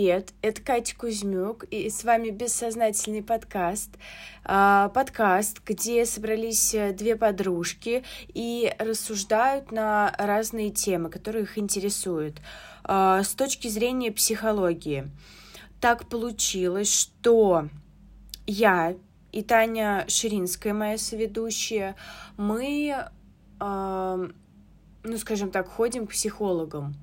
привет! Это Катя Кузьмюк, и с вами «Бессознательный подкаст». А, подкаст, где собрались э, две подружки и рассуждают на разные темы, которые их интересуют а, с точки зрения психологии. Так получилось, что я и Таня Ширинская, моя соведущая, мы, ну, скажем так, ходим к психологам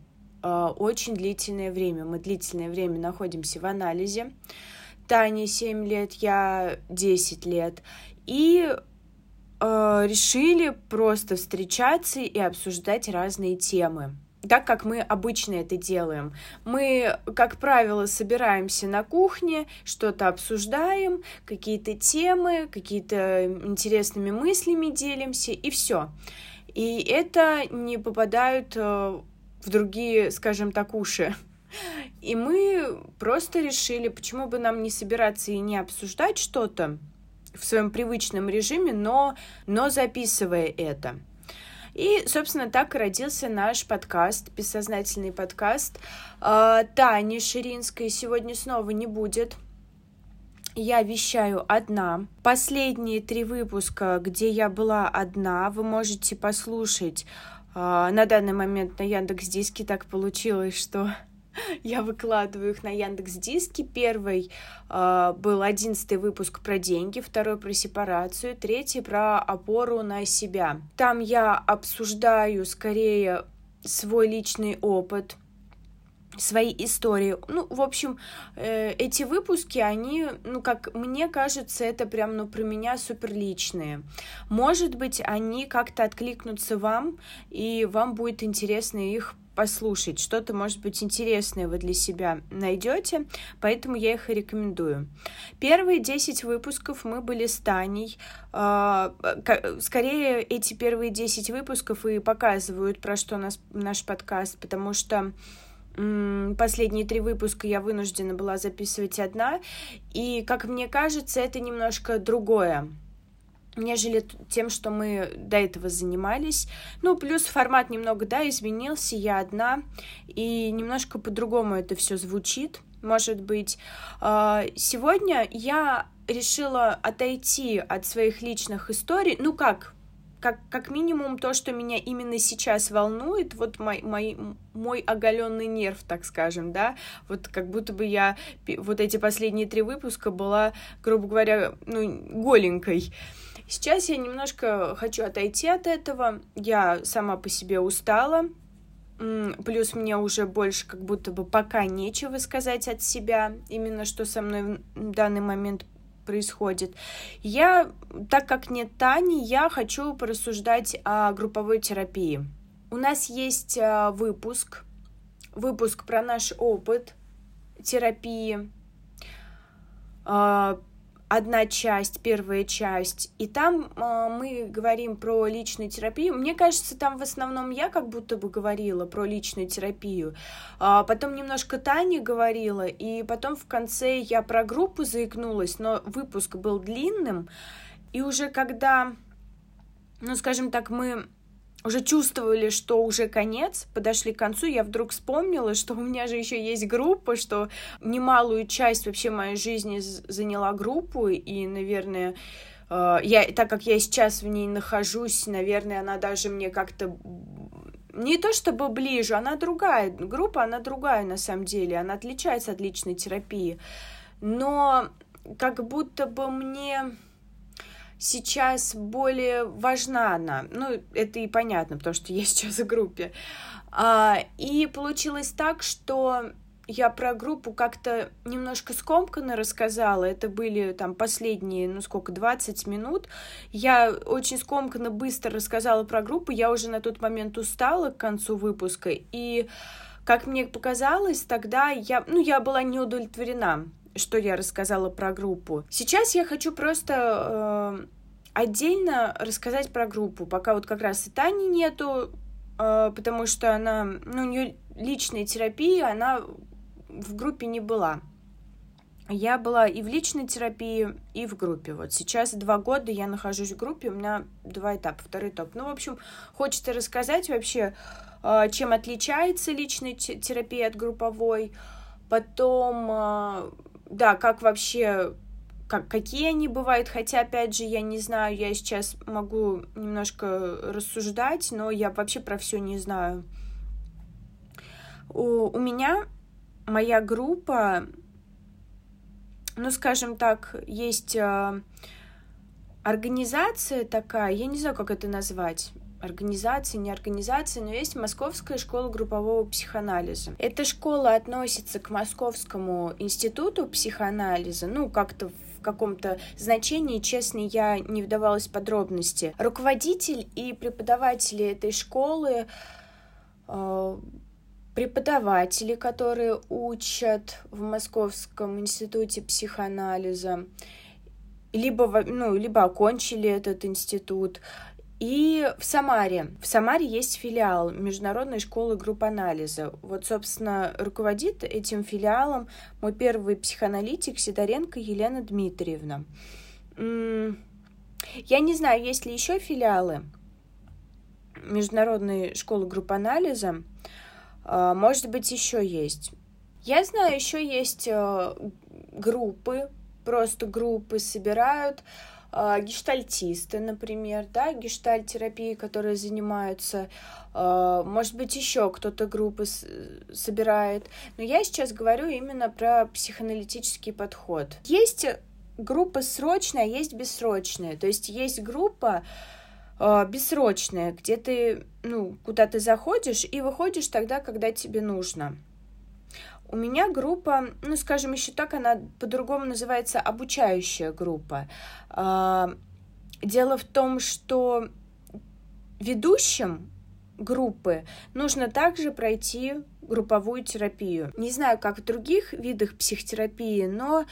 очень длительное время. Мы длительное время находимся в анализе. Тане 7 лет, я 10 лет. И э, решили просто встречаться и обсуждать разные темы. Так как мы обычно это делаем. Мы, как правило, собираемся на кухне, что-то обсуждаем, какие-то темы, какие-то интересными мыслями делимся, и все. И это не попадают э, в другие, скажем так, уши. И мы просто решили, почему бы нам не собираться и не обсуждать что-то в своем привычном режиме, но, но записывая это. И, собственно, так и родился наш подкаст, бессознательный подкаст. А, Тани Ширинской сегодня снова не будет. Я вещаю одна. Последние три выпуска, где я была одна, вы можете послушать на данный момент на Яндекс Диске так получилось, что я выкладываю их на Яндекс Диске. Первый э, был одиннадцатый выпуск про деньги, второй про сепарацию, третий про опору на себя. Там я обсуждаю скорее свой личный опыт, свои истории. Ну, в общем, э, эти выпуски, они, ну, как мне кажется, это прям, ну, про меня супер личные. Может быть, они как-то откликнутся вам, и вам будет интересно их послушать. Что-то, может быть, интересное вы для себя найдете, поэтому я их и рекомендую. Первые 10 выпусков мы были с Таней. А, скорее, эти первые 10 выпусков и показывают, про что нас, наш подкаст, потому что Последние три выпуска я вынуждена была записывать одна, и, как мне кажется, это немножко другое нежели тем, что мы до этого занимались. Ну, плюс формат немного, да, изменился, я одна, и немножко по-другому это все звучит, может быть. А, сегодня я решила отойти от своих личных историй, ну как, как, как минимум то, что меня именно сейчас волнует, вот мой, мой, мой оголенный нерв, так скажем, да, вот как будто бы я вот эти последние три выпуска была, грубо говоря, ну, голенькой. Сейчас я немножко хочу отойти от этого, я сама по себе устала, плюс мне уже больше как будто бы пока нечего сказать от себя, именно что со мной в данный момент происходит. Я, так как нет Тани, я хочу порассуждать о групповой терапии. У нас есть а, выпуск, выпуск про наш опыт терапии, а, одна часть, первая часть, и там э, мы говорим про личную терапию. Мне кажется, там в основном я как будто бы говорила про личную терапию, а потом немножко Таня говорила, и потом в конце я про группу заикнулась, но выпуск был длинным, и уже когда, ну, скажем так, мы уже чувствовали, что уже конец, подошли к концу, я вдруг вспомнила, что у меня же еще есть группа, что немалую часть вообще моей жизни заняла группу, и, наверное, э, я, так как я сейчас в ней нахожусь, наверное, она даже мне как-то не то чтобы ближе, она другая, группа, она другая на самом деле, она отличается от личной терапии, но как будто бы мне сейчас более важна она. Ну, это и понятно, потому что я сейчас в группе. А, и получилось так, что я про группу как-то немножко скомканно рассказала. Это были там последние, ну сколько, 20 минут. Я очень скомканно быстро рассказала про группу. Я уже на тот момент устала к концу выпуска. И как мне показалось, тогда я, ну, я была не удовлетворена что я рассказала про группу. Сейчас я хочу просто э, отдельно рассказать про группу, пока вот как раз и Тани нету, э, потому что она, ну, у нее личная терапия, она в группе не была. Я была и в личной терапии, и в группе. Вот сейчас два года я нахожусь в группе, у меня два этапа, второй этап. Ну, в общем, хочется рассказать вообще, э, чем отличается личная терапия от групповой, потом, э, да, как вообще как, какие они бывают, хотя, опять же, я не знаю, я сейчас могу немножко рассуждать, но я вообще про все не знаю. У, у меня моя группа, ну, скажем так, есть э, организация такая, я не знаю, как это назвать, организации, не организации, но есть Московская школа группового психоанализа. Эта школа относится к Московскому институту психоанализа, ну, как-то в каком-то значении, честно, я не вдавалась в подробности. Руководитель и преподаватели этой школы э, преподаватели, которые учат в Московском институте психоанализа, либо, ну, либо окончили этот институт, и в Самаре. В Самаре есть филиал Международной школы групп анализа. Вот, собственно, руководит этим филиалом мой первый психоаналитик Сидоренко Елена Дмитриевна. Я не знаю, есть ли еще филиалы Международной школы групп анализа. А, может быть, еще есть. Я знаю, еще есть э, группы, просто группы собирают гештальтисты, например, да, гештальтерапии, которые занимаются, э, может быть, еще кто-то группы собирает. Но я сейчас говорю именно про психоаналитический подход. Есть группа срочная, есть бессрочная. То есть есть группа бессрочная, где ты, ну, куда ты заходишь и выходишь тогда, когда тебе нужно. У меня группа, ну, скажем, еще так, она по-другому называется обучающая группа. А, дело в том, что ведущим группы нужно также пройти групповую терапию. Не знаю, как в других видах психотерапии, но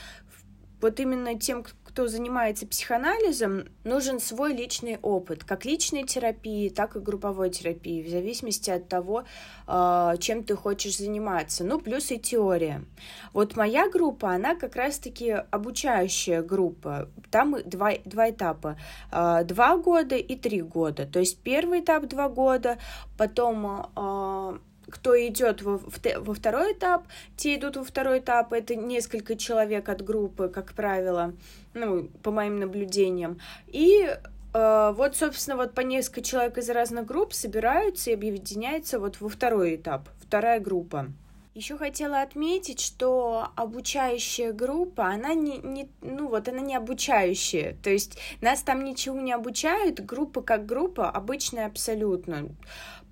вот именно тем, кто занимается психоанализом, нужен свой личный опыт, как личной терапии, так и групповой терапии, в зависимости от того, а, чем ты хочешь заниматься. Ну, плюс и теория. Вот моя группа, она как раз-таки обучающая группа. Там два, два этапа. А, два года и три года. То есть первый этап два года, потом а, кто идет во, во второй этап, те идут во второй этап, это несколько человек от группы, как правило, ну, по моим наблюдениям. И э, вот, собственно, вот по несколько человек из разных групп собираются и объединяются вот во второй этап, вторая группа. Еще хотела отметить, что обучающая группа, она не, не, ну вот, она не обучающая, то есть нас там ничего не обучают, группа как группа обычная абсолютно.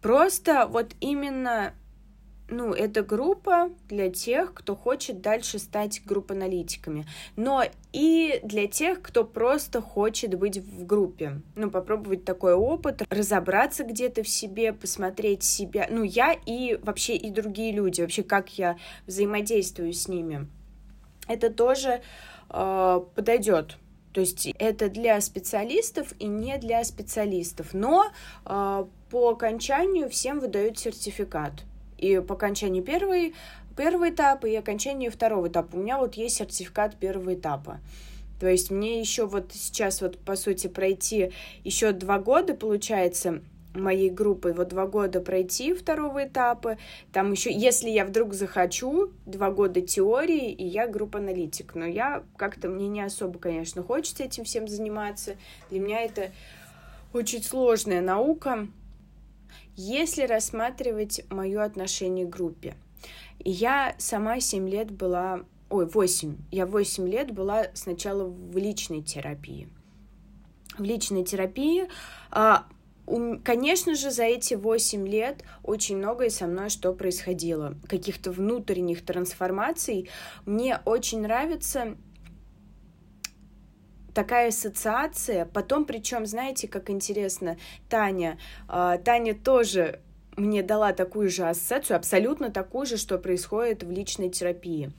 Просто вот именно ну, это группа для тех, кто хочет дальше стать групп-аналитиками, но и для тех, кто просто хочет быть в группе, ну, попробовать такой опыт, разобраться где-то в себе, посмотреть себя, ну, я и вообще и другие люди, вообще как я взаимодействую с ними. Это тоже э, подойдет то есть это для специалистов и не для специалистов. Но э, по окончанию всем выдают сертификат. И по окончанию первый, первого этапа и окончанию второго этапа. У меня вот есть сертификат первого этапа. То есть мне еще вот сейчас вот по сути пройти еще два года получается моей группой вот два года пройти второго этапа, там еще, если я вдруг захочу, два года теории, и я группа-аналитик, но я как-то, мне не особо, конечно, хочется этим всем заниматься, для меня это очень сложная наука, если рассматривать мое отношение к группе. Я сама 7 лет была, ой, 8, я 8 лет была сначала в личной терапии. В личной терапии а, Конечно же, за эти восемь лет очень многое со мной что происходило. Каких-то внутренних трансформаций. Мне очень нравится такая ассоциация. Потом, причем, знаете, как интересно, Таня, э, Таня тоже мне дала такую же ассоциацию, абсолютно такую же, что происходит в личной терапии.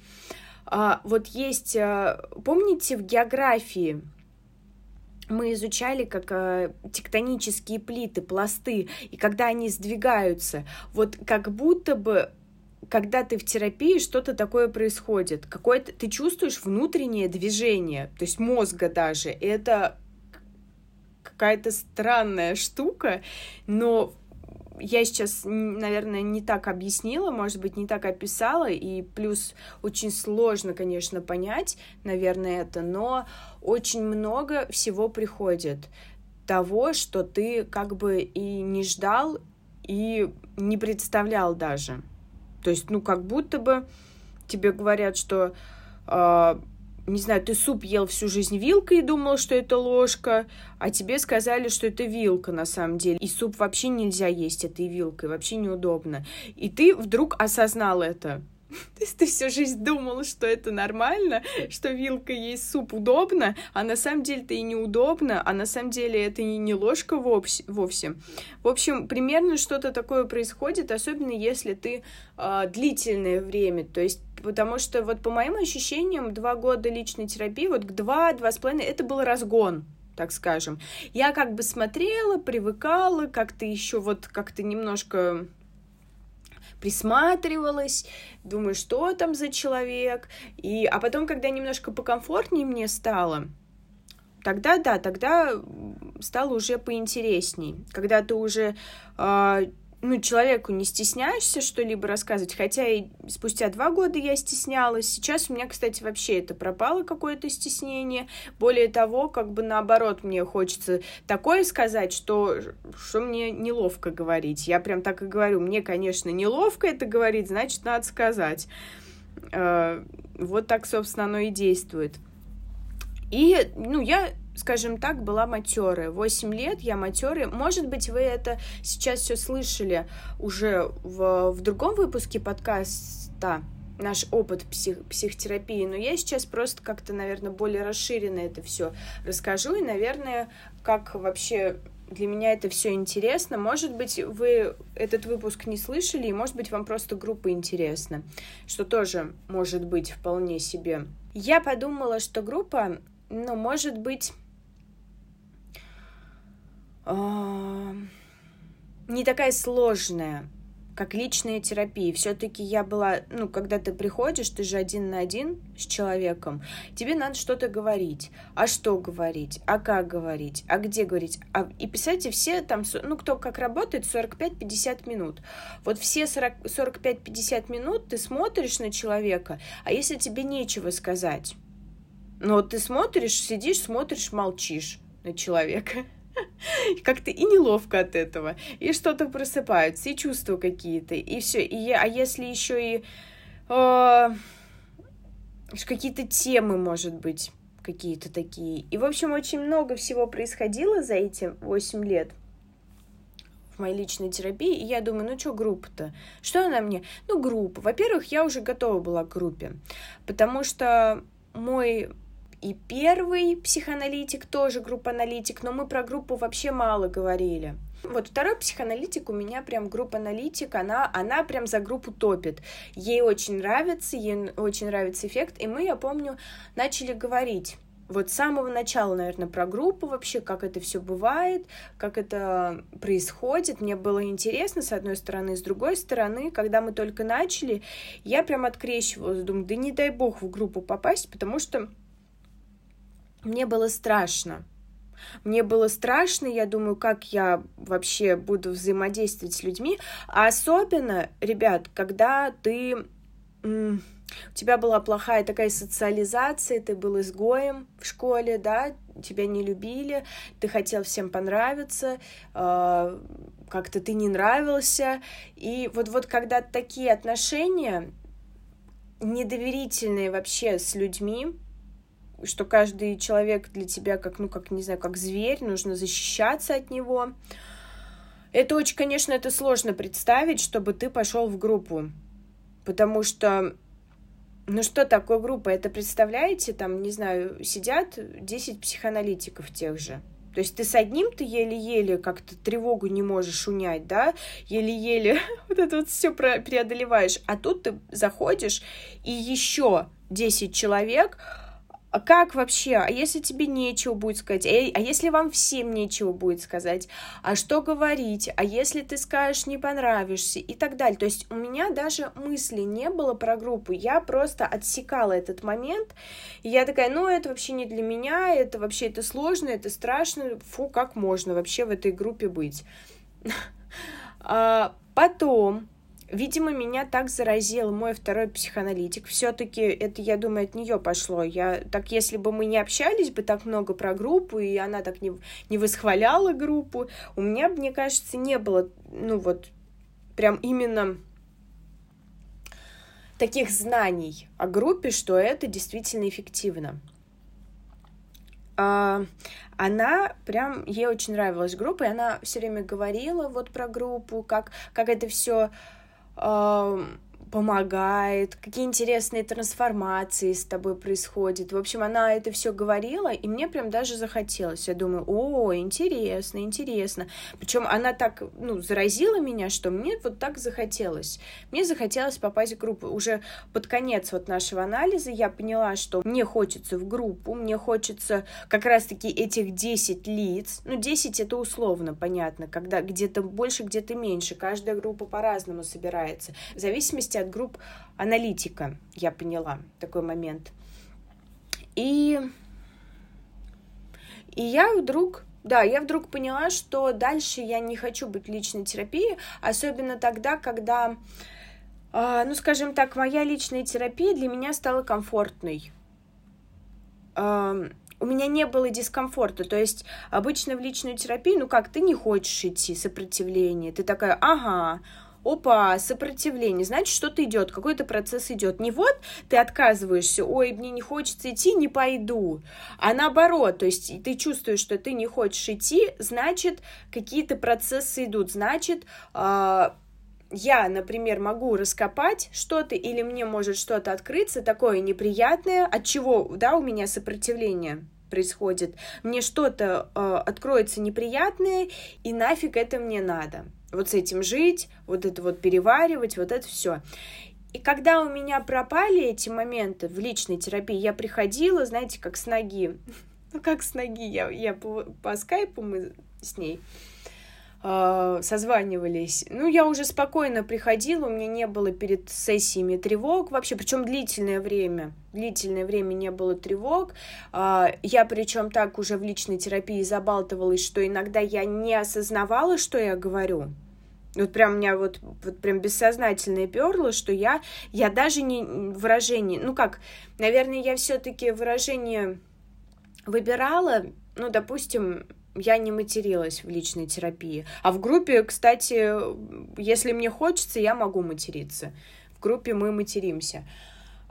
Э, вот есть, э, помните, в географии мы изучали как тектонические плиты, пласты, и когда они сдвигаются, вот как будто бы когда ты в терапии, что-то такое происходит. Какое-то ты чувствуешь внутреннее движение, то есть мозга даже. Это какая-то странная штука, но я сейчас, наверное, не так объяснила, может быть, не так описала, и плюс очень сложно, конечно, понять, наверное, это, но очень много всего приходит того, что ты как бы и не ждал, и не представлял даже. То есть, ну, как будто бы тебе говорят, что э, не знаю, ты суп ел всю жизнь вилкой и думал, что это ложка, а тебе сказали, что это вилка на самом деле. И суп вообще нельзя есть этой вилкой, вообще неудобно. И ты вдруг осознал это. То есть ты всю жизнь думал, что это нормально, что вилка есть суп удобно, а на самом деле это и неудобно, а на самом деле это и не ложка вовсе. В общем, примерно что-то такое происходит, особенно если ты э, длительное время, то есть потому что вот по моим ощущениям два года личной терапии, вот к два, два с половиной, это был разгон, так скажем. Я как бы смотрела, привыкала, как-то еще вот как-то немножко присматривалась, думаю, что там за человек. И, а потом, когда немножко покомфортнее мне стало, тогда да, тогда стало уже поинтересней. Когда ты уже э, ну, человеку не стесняешься что-либо рассказывать, хотя и спустя два года я стеснялась. Сейчас у меня, кстати, вообще это пропало какое-то стеснение. Более того, как бы наоборот, мне хочется такое сказать, что, что мне неловко говорить. Я прям так и говорю, мне, конечно, неловко это говорить, значит, надо сказать. Э, вот так, собственно, оно и действует. И, ну, я скажем так, была матерая. Восемь лет я матерая. Может быть, вы это сейчас все слышали уже в, в другом выпуске подкаста наш опыт псих, психотерапии, но я сейчас просто как-то, наверное, более расширенно это все расскажу, и, наверное, как вообще для меня это все интересно. Может быть, вы этот выпуск не слышали, и, может быть, вам просто группа интересна, что тоже может быть вполне себе. Я подумала, что группа, ну, может быть, не такая сложная, как личная терапия. Все-таки я была, ну, когда ты приходишь, ты же один на один с человеком, тебе надо что-то говорить. А что говорить? А как говорить? А где говорить? А, и писайте все там, ну, кто как работает, 45-50 минут. Вот все 45-50 минут ты смотришь на человека, а если тебе нечего сказать? Ну, вот ты смотришь, сидишь, смотришь, молчишь на человека. Как-то и неловко от этого, и что-то просыпаются, и чувства какие-то, и все. И, а если еще и э, какие-то темы, может быть, какие-то такие. И, в общем, очень много всего происходило за эти 8 лет в моей личной терапии, и я думаю, ну что группа-то? Что она мне? Ну, группа. Во-первых, я уже готова была к группе, потому что мой и первый психоаналитик тоже группа аналитик, но мы про группу вообще мало говорили. Вот второй психоаналитик у меня прям группа аналитик, она, она прям за группу топит. Ей очень нравится, ей очень нравится эффект, и мы, я помню, начали говорить вот с самого начала, наверное, про группу вообще, как это все бывает, как это происходит. Мне было интересно, с одной стороны, с другой стороны, когда мы только начали, я прям открещивалась, думаю, да не дай бог в группу попасть, потому что мне было страшно. Мне было страшно, я думаю, как я вообще буду взаимодействовать с людьми. А особенно, ребят, когда ты... У тебя была плохая такая социализация, ты был изгоем в школе, да, тебя не любили, ты хотел всем понравиться, э, как-то ты не нравился. И вот, вот когда такие отношения недоверительные вообще с людьми, что каждый человек для тебя как, ну, как, не знаю, как зверь, нужно защищаться от него. Это очень, конечно, это сложно представить, чтобы ты пошел в группу. Потому что, ну что такое группа? Это представляете, там, не знаю, сидят 10 психоаналитиков тех же. То есть ты с одним ты еле-еле как-то тревогу не можешь унять, да, еле-еле вот это вот все преодолеваешь. А тут ты заходишь, и еще 10 человек, а как вообще? А если тебе нечего будет сказать? А, если вам всем нечего будет сказать? А что говорить? А если ты скажешь не понравишься? И так далее. То есть у меня даже мысли не было про группу. Я просто отсекала этот момент. И я такая, ну это вообще не для меня, это вообще это сложно, это страшно. Фу, как можно вообще в этой группе быть? А потом Видимо, меня так заразил мой второй психоаналитик. Все-таки это, я думаю, от нее пошло. Я так, если бы мы не общались бы так много про группу, и она так не, не восхваляла группу, у меня, мне кажется, не было, ну вот, прям именно таких знаний о группе, что это действительно эффективно. А, она прям, ей очень нравилась группа, и она все время говорила вот про группу, как, как это все Um, помогает, какие интересные трансформации с тобой происходят. В общем, она это все говорила, и мне прям даже захотелось. Я думаю, о, интересно, интересно. Причем она так, ну, заразила меня, что мне вот так захотелось. Мне захотелось попасть в группу. Уже под конец вот нашего анализа я поняла, что мне хочется в группу, мне хочется как раз-таки этих 10 лиц. Ну, 10 это условно, понятно, когда где-то больше, где-то меньше. Каждая группа по-разному собирается. В зависимости от групп аналитика, я поняла такой момент. И, и я вдруг да, я вдруг поняла, что дальше я не хочу быть личной терапии, особенно тогда, когда, э, ну, скажем так, моя личная терапия для меня стала комфортной. У меня не было дискомфорта, то есть обычно в личную терапию, ну как, ты не хочешь идти, сопротивление, ты такая, ага, опа, сопротивление, значит, что-то идет, какой-то процесс идет. Не вот ты отказываешься, ой, мне не хочется идти, не пойду, а наоборот, то есть ты чувствуешь, что ты не хочешь идти, значит, какие-то процессы идут, значит, э, я, например, могу раскопать что-то, или мне может что-то открыться такое неприятное, от чего, да, у меня сопротивление происходит, мне что-то э, откроется неприятное, и нафиг это мне надо вот с этим жить, вот это вот переваривать, вот это все. И когда у меня пропали эти моменты в личной терапии, я приходила, знаете, как с ноги. Ну, как с ноги. Я, я по, по скайпу мы с ней э, созванивались. Ну, я уже спокойно приходила, у меня не было перед сессиями тревог вообще, причем длительное время. Длительное время не было тревог. Э, я причем так уже в личной терапии забалтывалась, что иногда я не осознавала, что я говорю. Вот прям у меня вот, вот прям бессознательное перло, что я, я даже не выражение, ну как, наверное, я все-таки выражение выбирала, ну, допустим, я не материлась в личной терапии. А в группе, кстати, если мне хочется, я могу материться. В группе мы материмся.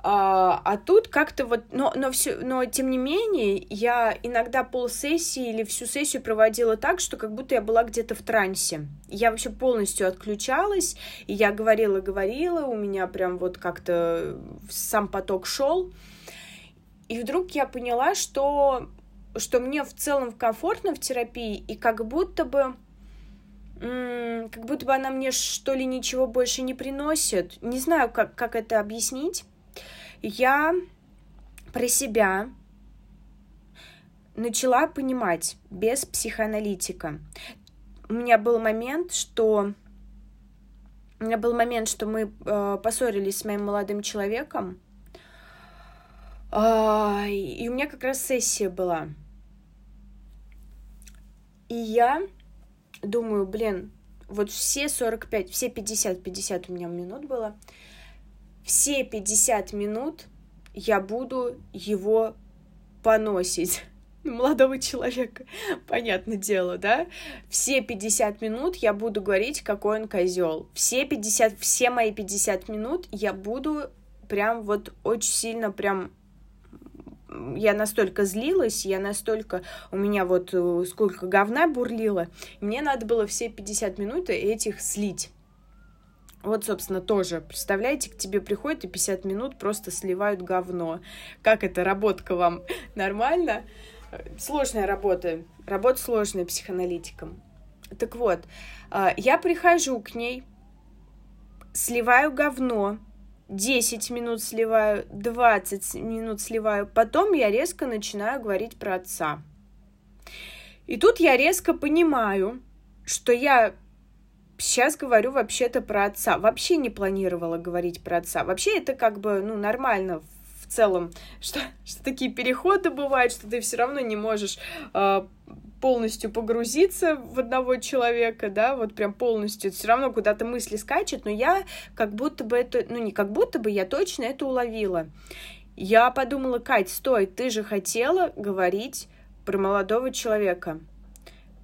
А, а тут как-то вот, но, но, все, но тем не менее, я иногда полсессии или всю сессию проводила так, что как будто я была где-то в трансе. Я вообще полностью отключалась, и я говорила-говорила, у меня прям вот как-то сам поток шел. И вдруг я поняла, что, что мне в целом комфортно в терапии, и как будто бы как будто бы она мне что ли ничего больше не приносит. Не знаю, как, как это объяснить я про себя начала понимать без психоаналитика. У меня был момент, что у меня был момент, что мы э, поссорились с моим молодым человеком, э, и у меня как раз сессия была. И я думаю, блин, вот все 45, все 50, 50 у меня минут было, все 50 минут я буду его поносить молодого человека, понятное дело, да? Все 50 минут я буду говорить, какой он козел. Все 50, все мои 50 минут я буду прям вот очень сильно прям я настолько злилась, я настолько, у меня вот э, сколько говна бурлило, мне надо было все 50 минут этих слить. Вот, собственно, тоже. Представляете, к тебе приходят и 50 минут просто сливают говно. Как это, работка вам нормально? Сложная работа. Работа сложная психоаналитиком. Так вот, а, я прихожу к ней, сливаю говно, 10 минут сливаю, 20 минут сливаю, потом я резко начинаю говорить про отца. И тут я резко понимаю, что я Сейчас говорю вообще-то про отца. Вообще не планировала говорить про отца. Вообще это как бы, ну, нормально в целом, что, что такие переходы бывают, что ты все равно не можешь э, полностью погрузиться в одного человека, да, вот прям полностью, все равно куда-то мысли скачут, но я как будто бы это, ну не как будто бы, я точно это уловила. Я подумала, Кать, стой, ты же хотела говорить про молодого человека.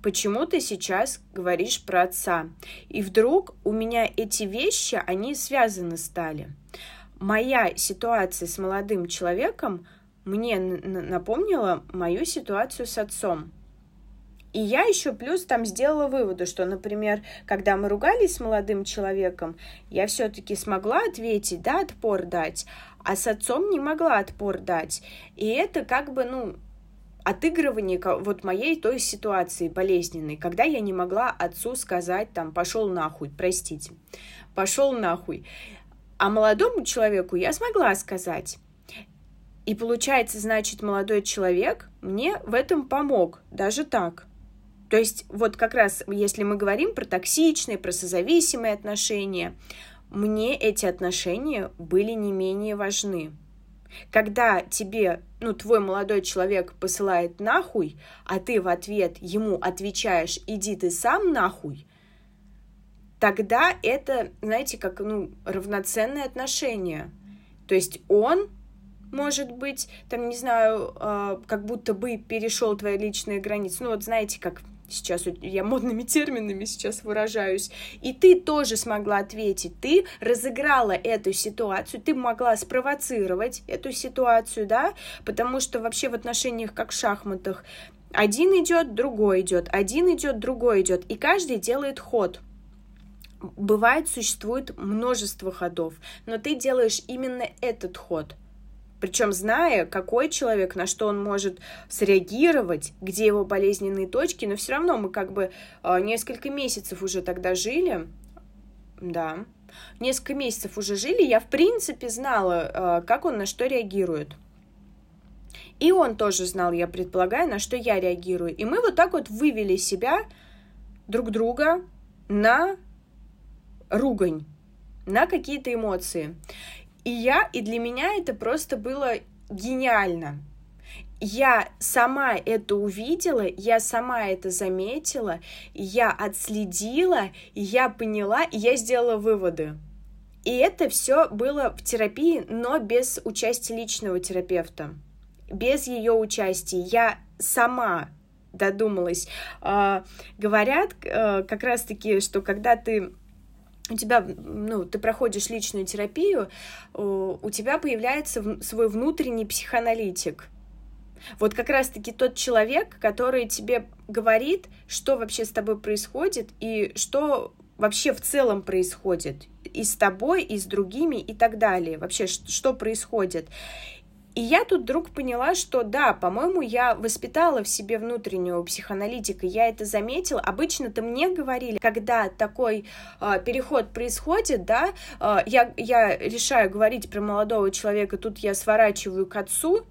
Почему ты сейчас говоришь про отца? И вдруг у меня эти вещи, они связаны стали. Моя ситуация с молодым человеком мне напомнила мою ситуацию с отцом. И я еще плюс там сделала выводы, что, например, когда мы ругались с молодым человеком, я все-таки смогла ответить, да, отпор дать, а с отцом не могла отпор дать. И это как бы, ну, отыгрывание вот моей той ситуации болезненной, когда я не могла отцу сказать там пошел нахуй, простите, пошел нахуй. А молодому человеку я смогла сказать. И получается, значит, молодой человек мне в этом помог, даже так. То есть вот как раз, если мы говорим про токсичные, про созависимые отношения, мне эти отношения были не менее важны. Когда тебе, ну, твой молодой человек посылает нахуй, а ты в ответ ему отвечаешь, иди ты сам нахуй, тогда это, знаете, как, ну, равноценное отношение. То есть он может быть, там, не знаю, э, как будто бы перешел твои личные границы. Ну, вот знаете, как сейчас я модными терминами сейчас выражаюсь, и ты тоже смогла ответить, ты разыграла эту ситуацию, ты могла спровоцировать эту ситуацию, да, потому что вообще в отношениях, как в шахматах, один идет, другой идет, один идет, другой идет, и каждый делает ход. Бывает, существует множество ходов, но ты делаешь именно этот ход – причем зная, какой человек, на что он может среагировать, где его болезненные точки, но все равно мы как бы э, несколько месяцев уже тогда жили, да, несколько месяцев уже жили, я в принципе знала, э, как он на что реагирует. И он тоже знал, я предполагаю, на что я реагирую. И мы вот так вот вывели себя друг друга на ругань, на какие-то эмоции. И я, и для меня это просто было гениально. Я сама это увидела, я сама это заметила, я отследила, я поняла, я сделала выводы. И это все было в терапии, но без участия личного терапевта, без ее участия. Я сама додумалась. А, говорят э, как раз-таки, что когда ты у тебя, ну, ты проходишь личную терапию, у тебя появляется свой внутренний психоаналитик. Вот как раз-таки тот человек, который тебе говорит, что вообще с тобой происходит и что вообще в целом происходит и с тобой, и с другими, и так далее. Вообще, что происходит. И я тут вдруг поняла, что да, по-моему, я воспитала в себе внутреннего психоаналитика, я это заметила. Обычно-то мне говорили, когда такой э, переход происходит, да, э, я, я решаю говорить про молодого человека, тут я сворачиваю к отцу,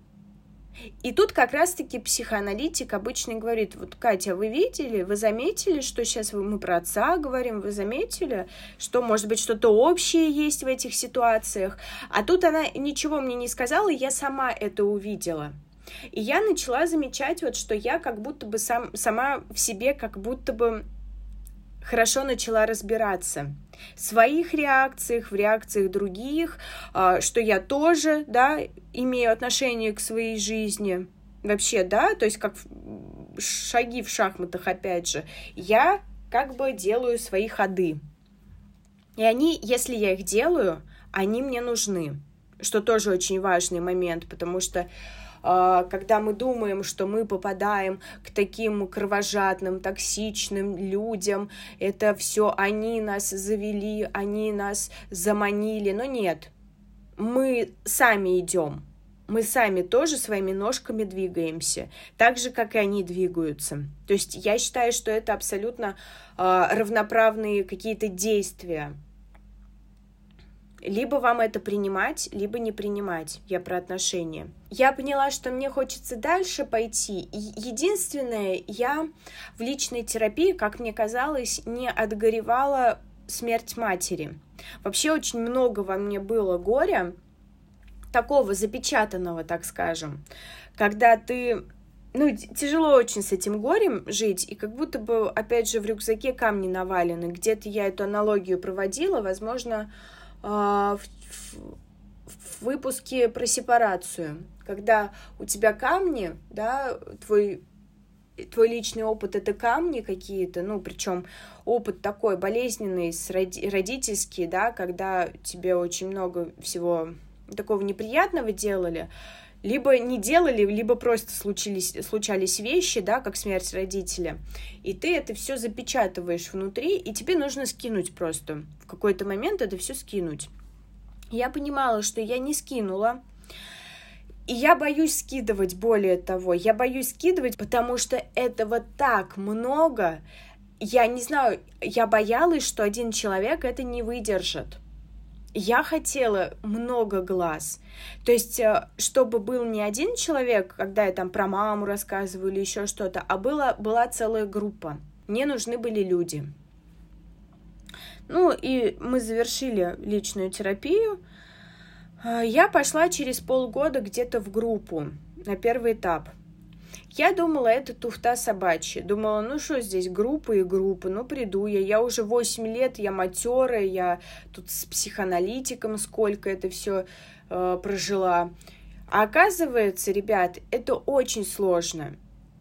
и тут как раз-таки психоаналитик обычно говорит, вот, Катя, вы видели, вы заметили, что сейчас мы про отца говорим, вы заметили, что, может быть, что-то общее есть в этих ситуациях? А тут она ничего мне не сказала, и я сама это увидела. И я начала замечать вот, что я как будто бы сам, сама в себе как будто бы хорошо начала разбираться в своих реакциях, в реакциях других, а, что я тоже, да, имею отношение к своей жизни. Вообще, да, то есть как шаги в шахматах, опять же, я как бы делаю свои ходы. И они, если я их делаю, они мне нужны, что тоже очень важный момент, потому что когда мы думаем, что мы попадаем к таким кровожадным, токсичным людям, это все они нас завели, они нас заманили, но нет, мы сами идем, мы сами тоже своими ножками двигаемся, так же, как и они двигаются. То есть я считаю, что это абсолютно э, равноправные какие-то действия. Либо вам это принимать, либо не принимать. Я про отношения. Я поняла, что мне хочется дальше пойти. Единственное, я в личной терапии, как мне казалось, не отгоревала смерть матери. Вообще очень много во мне было горя, такого запечатанного, так скажем, когда ты ну, тяжело очень с этим горем жить, и как будто бы, опять же, в рюкзаке камни навалены. Где-то я эту аналогию проводила, возможно, в, в выпуске про сепарацию, когда у тебя камни, да, твой твой личный опыт это камни какие-то, ну, причем опыт такой болезненный, родительский, да, когда тебе очень много всего такого неприятного делали, либо не делали, либо просто случились, случались вещи, да, как смерть родителя, и ты это все запечатываешь внутри, и тебе нужно скинуть просто. В какой-то момент это все скинуть. Я понимала, что я не скинула, и я боюсь скидывать, более того, я боюсь скидывать, потому что этого так много. Я не знаю, я боялась, что один человек это не выдержит. Я хотела много глаз. То есть, э, чтобы был не один человек, когда я там про маму рассказываю или еще что-то, а была, была целая группа. Мне нужны были люди. Ну и мы завершили личную терапию. А, я пошла через полгода где-то в группу на первый этап. Я думала, это туфта собачья. Думала, ну что здесь, группы и группы, ну приду я. Я уже 8 лет, я матерая, я тут с психоаналитиком сколько это все э, прожила. А оказывается, ребят, это очень сложно.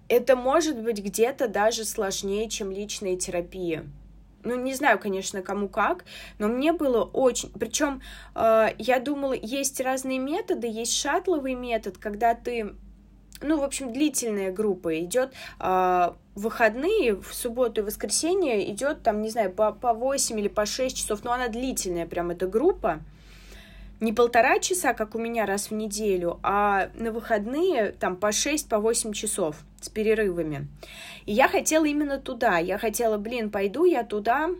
Это может быть где-то даже сложнее, чем личная терапия ну, не знаю, конечно, кому как, но мне было очень... Причем э, я думала, есть разные методы, есть шатловый метод, когда ты ну, в общем, длительная группа идет э, выходные, в субботу и воскресенье идет там, не знаю, по, по 8 или по 6 часов, но она длительная прям эта группа не полтора часа, как у меня раз в неделю, а на выходные там по 6, по 8 часов с перерывами. И я хотела именно туда. Я хотела, блин, пойду я туда.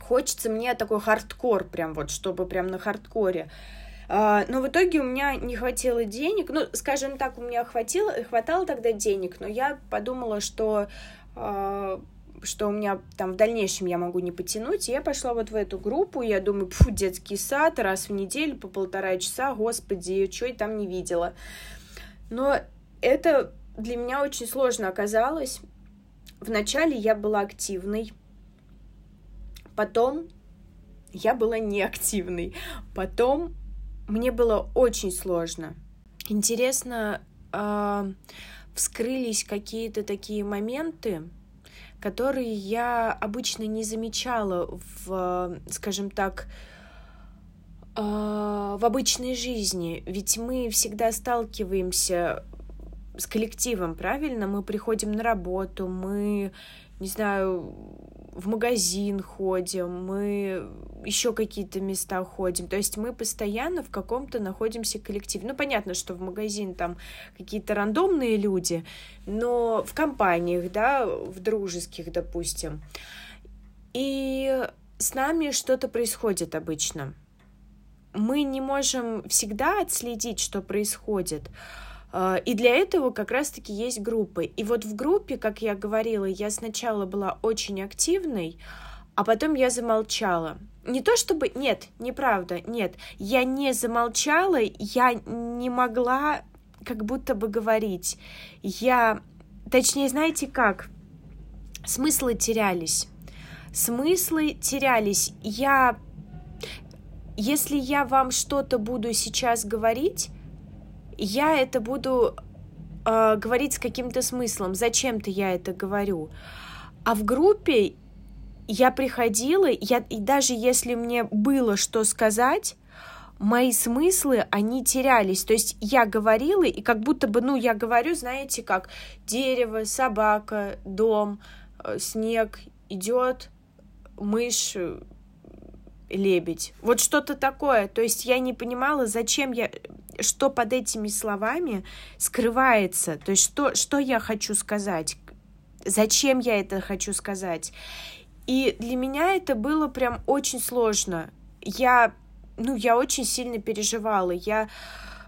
Хочется мне такой хардкор, прям вот, чтобы прям на хардкоре. А, но в итоге у меня не хватило денег. Ну, скажем так, у меня хватило, хватало тогда денег, но я подумала, что а, что у меня там в дальнейшем я могу не потянуть. Я пошла вот в эту группу, я думаю, фу, детский сад, раз в неделю по полтора часа, господи, что я там не видела. Но это для меня очень сложно оказалось. Вначале я была активной, потом я была неактивной, потом мне было очень сложно. Интересно, э, вскрылись какие-то такие моменты, которые я обычно не замечала в, скажем так, а, в обычной жизни. Ведь мы всегда сталкиваемся с коллективом, правильно? Мы приходим на работу, мы, не знаю, в магазин ходим, мы еще какие-то места ходим. То есть мы постоянно в каком-то находимся коллективе. Ну, понятно, что в магазин там какие-то рандомные люди, но в компаниях, да, в дружеских, допустим. И с нами что-то происходит обычно. Мы не можем всегда отследить, что происходит. А, и для этого как раз-таки есть группы. И вот в группе, как я говорила, я сначала была очень активной, а потом я замолчала. Не то чтобы... Нет, неправда, нет. Я не замолчала, я не могла как будто бы говорить. Я... Точнее, знаете как? Смыслы терялись. Смыслы терялись. Я... Если я вам что-то буду сейчас говорить, я это буду э, говорить с каким-то смыслом, зачем-то я это говорю. А в группе я приходила, я, и даже если мне было что сказать, мои смыслы, они терялись. То есть я говорила, и как будто бы, ну, я говорю, знаете, как дерево, собака, дом, э, снег идет, мышь, лебедь. Вот что-то такое. То есть я не понимала, зачем я, что под этими словами скрывается. То есть что, что я хочу сказать, зачем я это хочу сказать. И для меня это было прям очень сложно. Я, ну, я очень сильно переживала. Я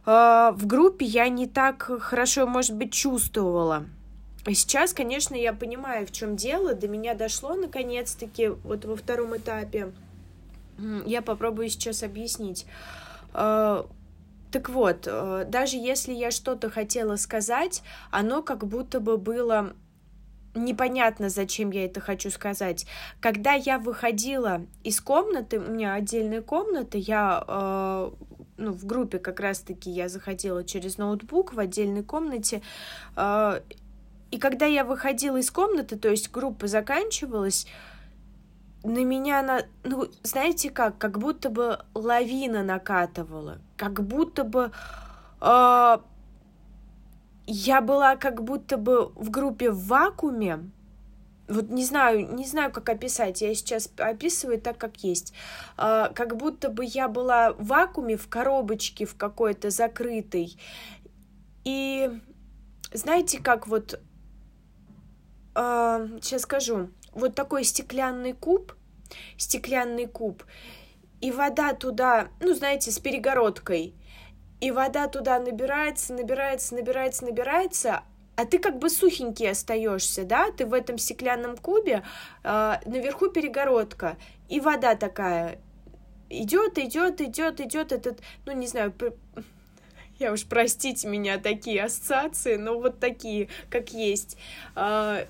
э, в группе я не так хорошо, может быть, чувствовала. Сейчас, конечно, я понимаю, в чем дело. До меня дошло наконец-таки вот во втором этапе. Я попробую сейчас объяснить. Э, Так вот, э, даже если я что-то хотела сказать, оно как будто бы было непонятно, зачем я это хочу сказать. Когда я выходила из комнаты, у меня отдельная комната, я э, ну, в группе как раз-таки я заходила через ноутбук в отдельной комнате, и когда я выходила из комнаты, то есть группа заканчивалась, на меня она, ну, знаете как, как будто бы лавина накатывала, как будто бы э, я была как будто бы в группе в вакууме. Вот не знаю, не знаю, как описать. Я сейчас описываю так, как есть. Э, как будто бы я была в вакууме, в коробочке в какой-то закрытой. И знаете, как вот... Э, сейчас скажу. Вот такой стеклянный куб, стеклянный куб, и вода туда, ну, знаете, с перегородкой — и вода туда набирается, набирается, набирается, набирается, а ты как бы сухенький остаешься, да, ты в этом стеклянном кубе, э, наверху перегородка, и вода такая идет, идет, идет, идет этот, ну не знаю, я уж простите меня такие ассоциации, но вот такие, как есть. Э,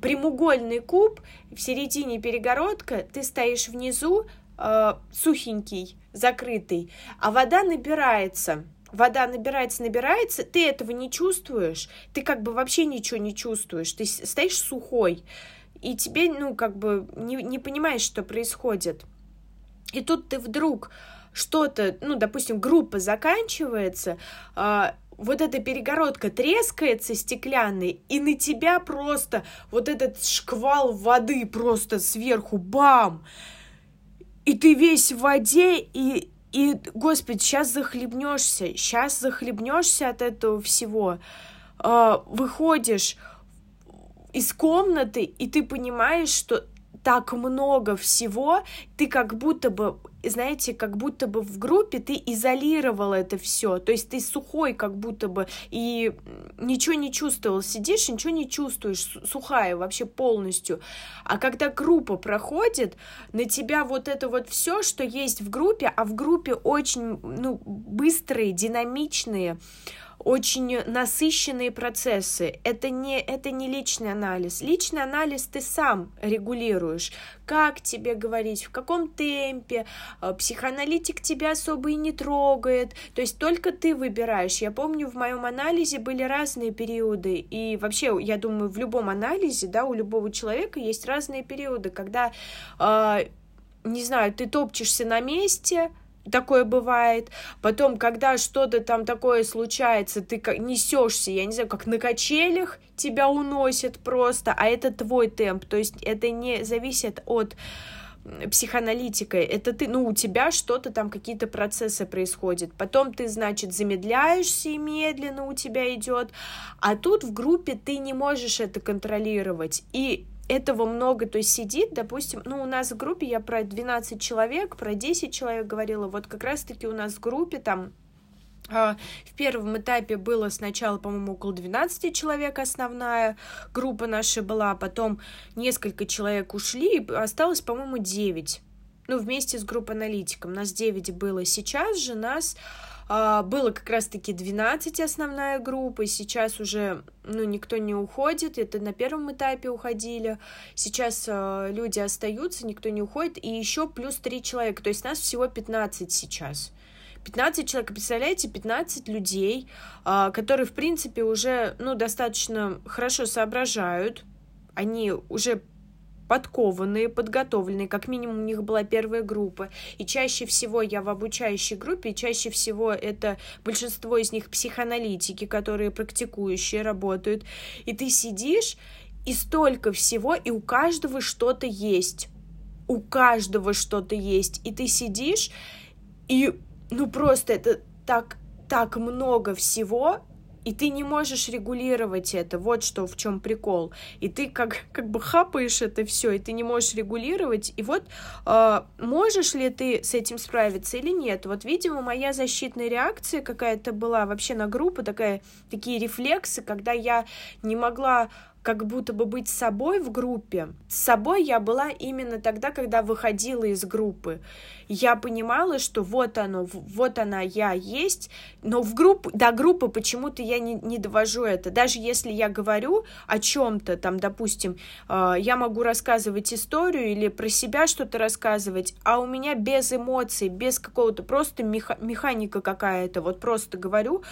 прямоугольный куб, в середине перегородка, ты стоишь внизу, э, сухенький, закрытый, а вода набирается. Вода набирается, набирается, ты этого не чувствуешь, ты как бы вообще ничего не чувствуешь, ты стоишь сухой, и тебе, ну, как бы не, не понимаешь, что происходит. И тут ты вдруг что-то, ну, допустим, группа заканчивается, э, вот эта перегородка трескается стеклянной, и на тебя просто вот этот шквал воды просто сверху бам! и ты весь в воде, и, и, господи, сейчас захлебнешься, сейчас захлебнешься от этого всего. А, выходишь из комнаты, и ты понимаешь, что так много всего, ты как будто бы, знаете, как будто бы в группе ты изолировал это все, то есть ты сухой как будто бы и ничего не чувствовал, сидишь, ничего не чувствуешь, сухая вообще полностью. А когда группа проходит, на тебя вот это вот все, что есть в группе, а в группе очень, ну, быстрые, динамичные, очень насыщенные процессы. Это не, это не личный анализ. Личный анализ ты сам регулируешь. Как тебе говорить, в каком темпе. Э, психоаналитик тебя особо и не трогает. То есть только ты выбираешь. Я помню, в моем анализе были разные периоды. И вообще, я думаю, в любом анализе, да, у любого человека есть разные периоды, когда э, не знаю, ты топчешься на месте, такое бывает. Потом, когда что-то там такое случается, ты как несешься, я не знаю, как на качелях тебя уносит просто, а это твой темп. То есть это не зависит от психоаналитика, это ты, ну, у тебя что-то там, какие-то процессы происходят. Потом ты, значит, замедляешься и медленно у тебя идет, а тут в группе ты не можешь это контролировать. И этого много, то есть сидит, допустим, ну, у нас в группе, я про 12 человек, про 10 человек говорила, вот как раз-таки у нас в группе там а, в первом этапе было сначала, по-моему, около 12 человек основная группа наша была, потом несколько человек ушли, осталось, по-моему, 9. Ну, вместе с группой аналитиком. Нас 9 было. Сейчас же нас а, было как раз-таки 12 основная группа, сейчас уже, ну, никто не уходит, это на первом этапе уходили, сейчас а, люди остаются, никто не уходит, и еще плюс 3 человека, то есть нас всего 15 сейчас. 15 человек, представляете, 15 людей, а, которые, в принципе, уже, ну, достаточно хорошо соображают, они уже подкованные, подготовленные, как минимум у них была первая группа. И чаще всего я в обучающей группе, чаще всего это большинство из них психоаналитики, которые практикующие, работают. И ты сидишь, и столько всего, и у каждого что-то есть. У каждого что-то есть. И ты сидишь, и ну просто это так, так много всего, и ты не можешь регулировать это. Вот что в чем прикол. И ты как, как бы хапаешь это все, и ты не можешь регулировать. И вот э, можешь ли ты с этим справиться или нет? Вот, видимо, моя защитная реакция какая-то была вообще на группу, такая, такие рефлексы, когда я не могла как будто бы быть собой в группе. С собой я была именно тогда, когда выходила из группы. Я понимала, что вот оно, вот она я есть, но в группу, до группы почему-то я не, не довожу это. Даже если я говорю о чем-то, там, допустим, э, я могу рассказывать историю или про себя что-то рассказывать, а у меня без эмоций, без какого-то просто меха механика какая-то, вот просто говорю,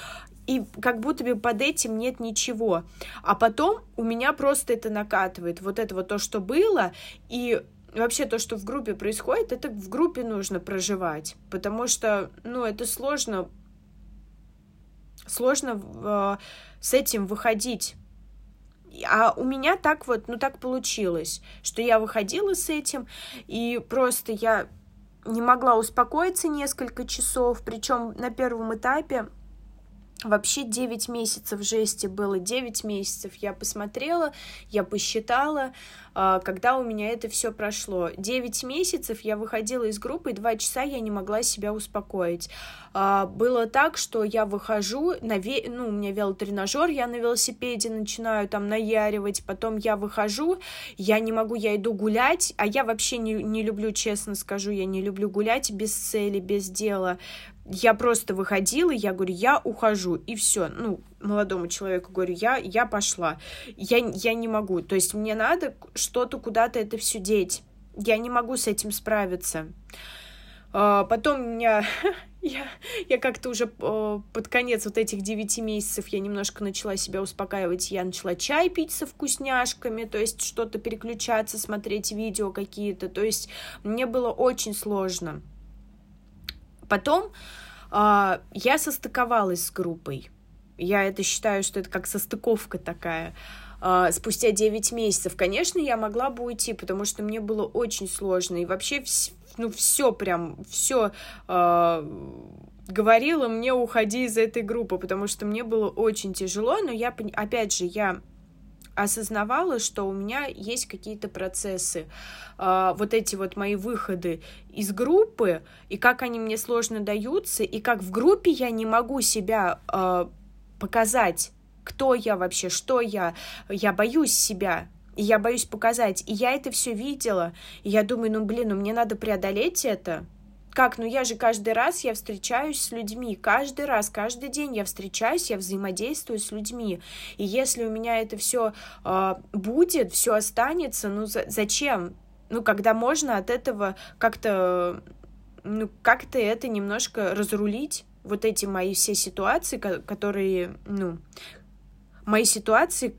и как будто бы под этим нет ничего. А потом у меня просто это накатывает. Вот это вот то, что было, и вообще то, что в группе происходит, это в группе нужно проживать, потому что, ну, это сложно, сложно э, с этим выходить. А у меня так вот, ну так получилось, что я выходила с этим, и просто я не могла успокоиться несколько часов, причем на первом этапе Вообще 9 месяцев жести было, 9 месяцев я посмотрела, я посчитала, а, когда у меня это все прошло. 9 месяцев я выходила из группы, и 2 часа я не могла себя успокоить. А, было так, что я выхожу, на ве... ну, у меня велотренажер, я на велосипеде начинаю там наяривать, потом я выхожу, я не могу, я иду гулять, а я вообще не, не люблю, честно скажу, я не люблю гулять без цели, без дела я просто выходила, я говорю, я ухожу, и все. Ну, молодому человеку говорю, я, я пошла. Я, я не могу. То есть мне надо что-то куда-то это все деть. Я не могу с этим справиться. А, потом меня, я, я как-то уже а, под конец вот этих девяти месяцев я немножко начала себя успокаивать, я начала чай пить со вкусняшками, то есть что-то переключаться, смотреть видео какие-то, то есть мне было очень сложно. Потом э, я состыковалась с группой. Я это считаю, что это как состыковка такая. Э, спустя 9 месяцев, конечно, я могла бы уйти, потому что мне было очень сложно. И вообще, ну, все прям, все э, говорила мне уходи из этой группы, потому что мне было очень тяжело, но я, опять же, я осознавала, что у меня есть какие-то процессы, э, вот эти вот мои выходы из группы, и как они мне сложно даются, и как в группе я не могу себя э, показать, кто я вообще, что я, я боюсь себя, и я боюсь показать, и я это все видела, и я думаю, ну блин, ну мне надо преодолеть это, как? Ну я же каждый раз я встречаюсь с людьми, каждый раз, каждый день я встречаюсь, я взаимодействую с людьми. И если у меня это все э, а, будет, все останется, ну за зачем? Ну, когда можно от этого как-то, ну, как-то это немножко разрулить, вот эти мои все ситуации, которые, ну, мои ситуации,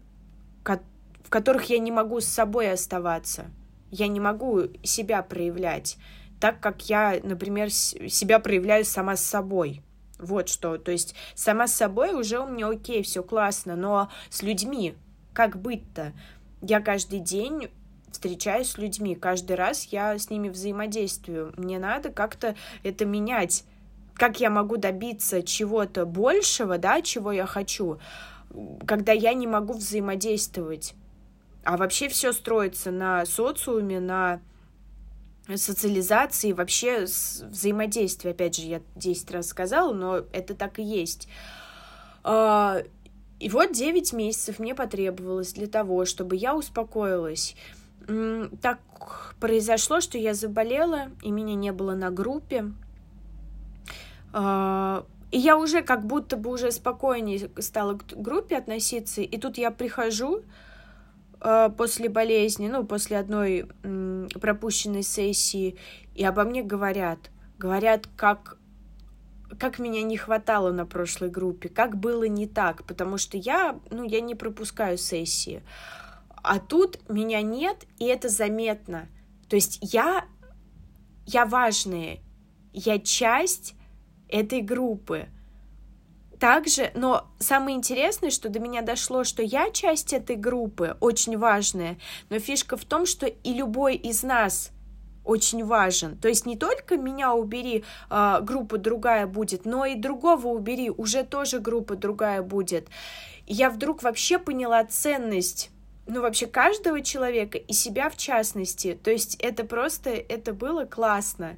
в которых я не могу с собой оставаться, я не могу себя проявлять так, как я, например, себя проявляю сама с собой. Вот что, то есть сама с собой уже у меня окей, все классно, но с людьми, как быть-то? Я каждый день встречаюсь с людьми, каждый раз я с ними взаимодействую. Мне надо как-то это менять. Как я могу добиться чего-то большего, да, чего я хочу, когда я не могу взаимодействовать? А вообще все строится на социуме, на социализации, вообще взаимодействия. Опять же, я 10 раз сказала, но это так и есть. А, и вот 9 месяцев мне потребовалось для того, чтобы я успокоилась. Так произошло, что я заболела, и меня не было на группе. А, и я уже как будто бы уже спокойнее стала к группе относиться, и тут я прихожу, после болезни, ну, после одной пропущенной сессии, и обо мне говорят. Говорят, как, как меня не хватало на прошлой группе, как было не так, потому что я, ну, я не пропускаю сессии. А тут меня нет, и это заметно. То есть я, я важная, я часть этой группы — также, но самое интересное, что до меня дошло, что я часть этой группы, очень важная, но фишка в том, что и любой из нас очень важен. То есть не только меня убери, э, группа другая будет, но и другого убери, уже тоже группа другая будет. Я вдруг вообще поняла ценность ну, вообще каждого человека и себя в частности. То есть это просто, это было классно.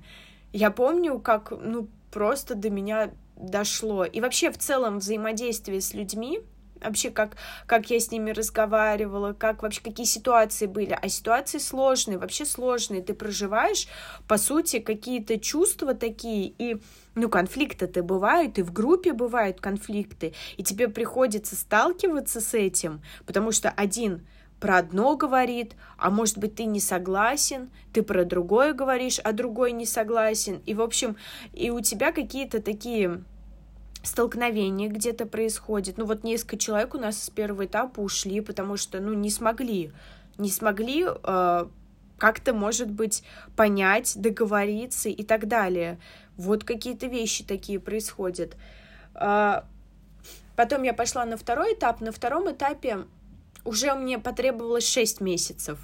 Я помню, как, ну, просто до меня дошло. И вообще в целом взаимодействие с людьми, вообще как, как я с ними разговаривала, как вообще какие ситуации были. А ситуации сложные, вообще сложные. Ты проживаешь, по сути, какие-то чувства такие, и ну, конфликты-то бывают, и в группе бывают конфликты, и тебе приходится сталкиваться с этим, потому что один про одно говорит, а может быть ты не согласен, ты про другое говоришь, а другой не согласен. И, в общем, и у тебя какие-то такие столкновения где-то происходят. Ну вот несколько человек у нас с первого этапа ушли, потому что, ну, не смогли, не смогли э, как-то, может быть, понять, договориться и так далее. Вот какие-то вещи такие происходят. Э, потом я пошла на второй этап. На втором этапе уже мне потребовалось 6 месяцев.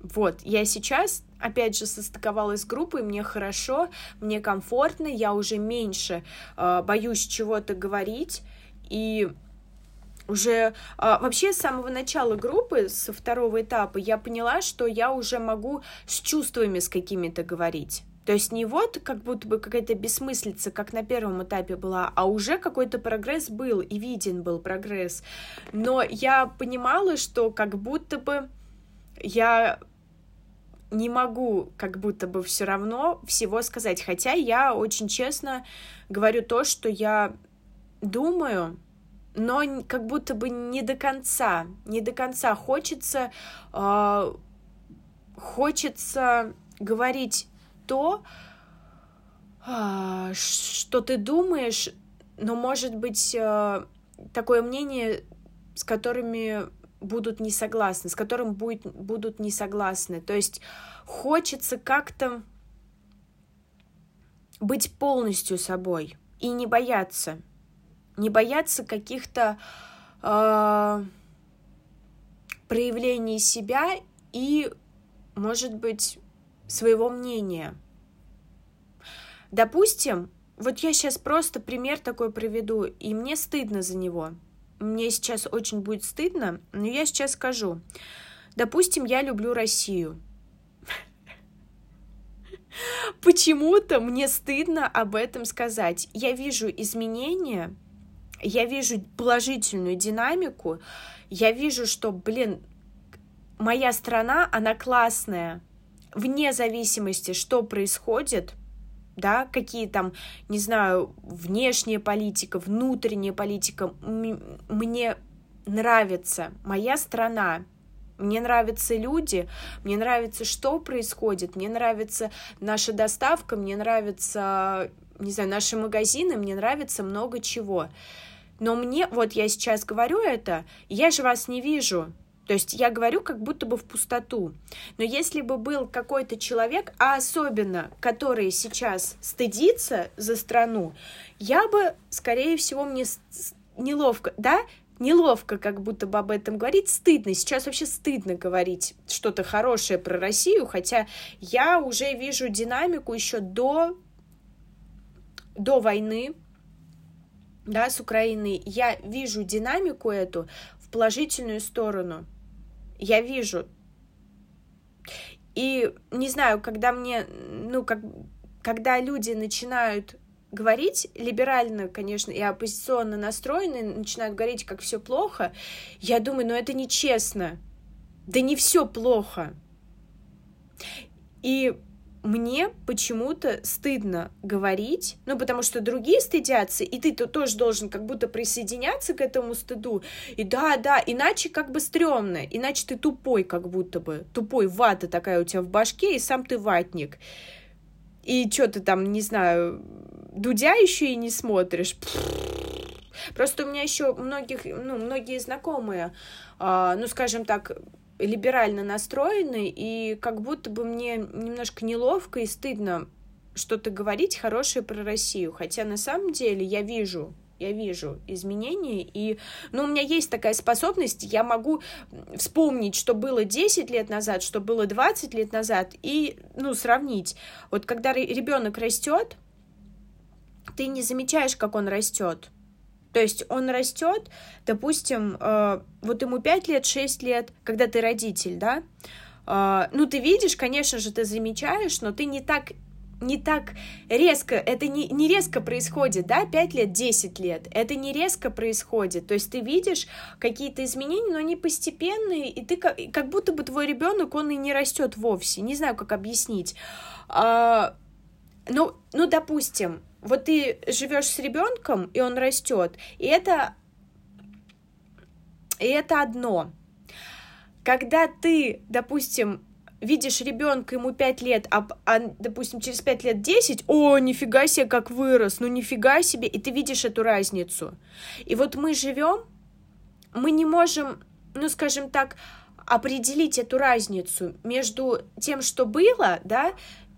Вот, я сейчас, опять же, состыковалась с группой, мне хорошо, мне комфортно, я уже меньше э, боюсь чего-то говорить, и уже э, вообще с самого начала группы, со второго этапа, я поняла, что я уже могу с чувствами с какими-то говорить. То есть не вот как будто бы какая-то бессмыслица, как на первом этапе была, а уже какой-то прогресс был, и виден был прогресс. Но я понимала, что как будто бы я не могу как будто бы все равно всего сказать, хотя я очень честно говорю то, что я думаю, но как будто бы не до конца, не до конца хочется, э, хочется говорить то, а, что ты думаешь, но может быть э, такое мнение, с которыми будут не согласны, с которым будет, будут не согласны. То есть хочется как-то быть полностью собой и не бояться, не бояться каких-то э, проявлений себя и, может быть, своего мнения. Допустим, вот я сейчас просто пример такой приведу, и мне стыдно за него. Мне сейчас очень будет стыдно, но я сейчас скажу. Допустим, я люблю Россию. Почему-то мне стыдно об этом сказать. Я вижу изменения, я вижу положительную динамику, я вижу, что, блин, моя страна, она классная, вне зависимости, что происходит, да, какие там, не знаю, внешняя политика, внутренняя политика, мне нравится моя страна, мне нравятся люди, мне нравится, что происходит, мне нравится наша доставка, мне нравится, не знаю, наши магазины, мне нравится много чего. Но мне, вот я сейчас говорю это, я же вас не вижу, то есть я говорю как будто бы в пустоту. Но если бы был какой-то человек, а особенно который сейчас стыдится за страну, я бы, скорее всего, мне неловко, да, неловко как будто бы об этом говорить, стыдно. Сейчас вообще стыдно говорить что-то хорошее про Россию, хотя я уже вижу динамику еще до, до войны, да, с Украиной. Я вижу динамику эту в положительную сторону я вижу. И не знаю, когда мне, ну, как, когда люди начинают говорить либерально, конечно, и оппозиционно настроенные, начинают говорить, как все плохо, я думаю, ну это нечестно. Да не все плохо. И мне почему-то стыдно говорить, ну, потому что другие стыдятся, и ты -то тоже должен как будто присоединяться к этому стыду. И да, да, иначе как бы стрёмно, иначе ты тупой как будто бы, тупой вата такая у тебя в башке, и сам ты ватник. И что ты там, не знаю, Дудя еще и не смотришь. Просто у меня еще многих, ну, многие знакомые, э, ну, скажем так, либерально настроены, и как будто бы мне немножко неловко и стыдно что-то говорить хорошее про Россию, хотя на самом деле я вижу я вижу изменения, и, ну, у меня есть такая способность, я могу вспомнить, что было 10 лет назад, что было 20 лет назад, и, ну, сравнить. Вот когда ребенок растет, ты не замечаешь, как он растет. То есть он растет, допустим, э, вот ему 5 лет, 6 лет, когда ты родитель, да, э, ну, ты видишь, конечно же, ты замечаешь, но ты не так не так резко, это не, не резко происходит, да, 5 лет, 10 лет, это не резко происходит, то есть ты видишь какие-то изменения, но они постепенные, и ты как, как будто бы твой ребенок, он и не растет вовсе, не знаю, как объяснить. А, ну, ну, допустим, вот ты живешь с ребенком, и он растет, и это, и это одно. Когда ты, допустим, видишь ребенка, ему 5 лет, а, а, допустим, через 5 лет 10, о, нифига себе, как вырос, ну нифига себе, и ты видишь эту разницу. И вот мы живем, мы не можем, ну, скажем так, определить эту разницу между тем, что было, да,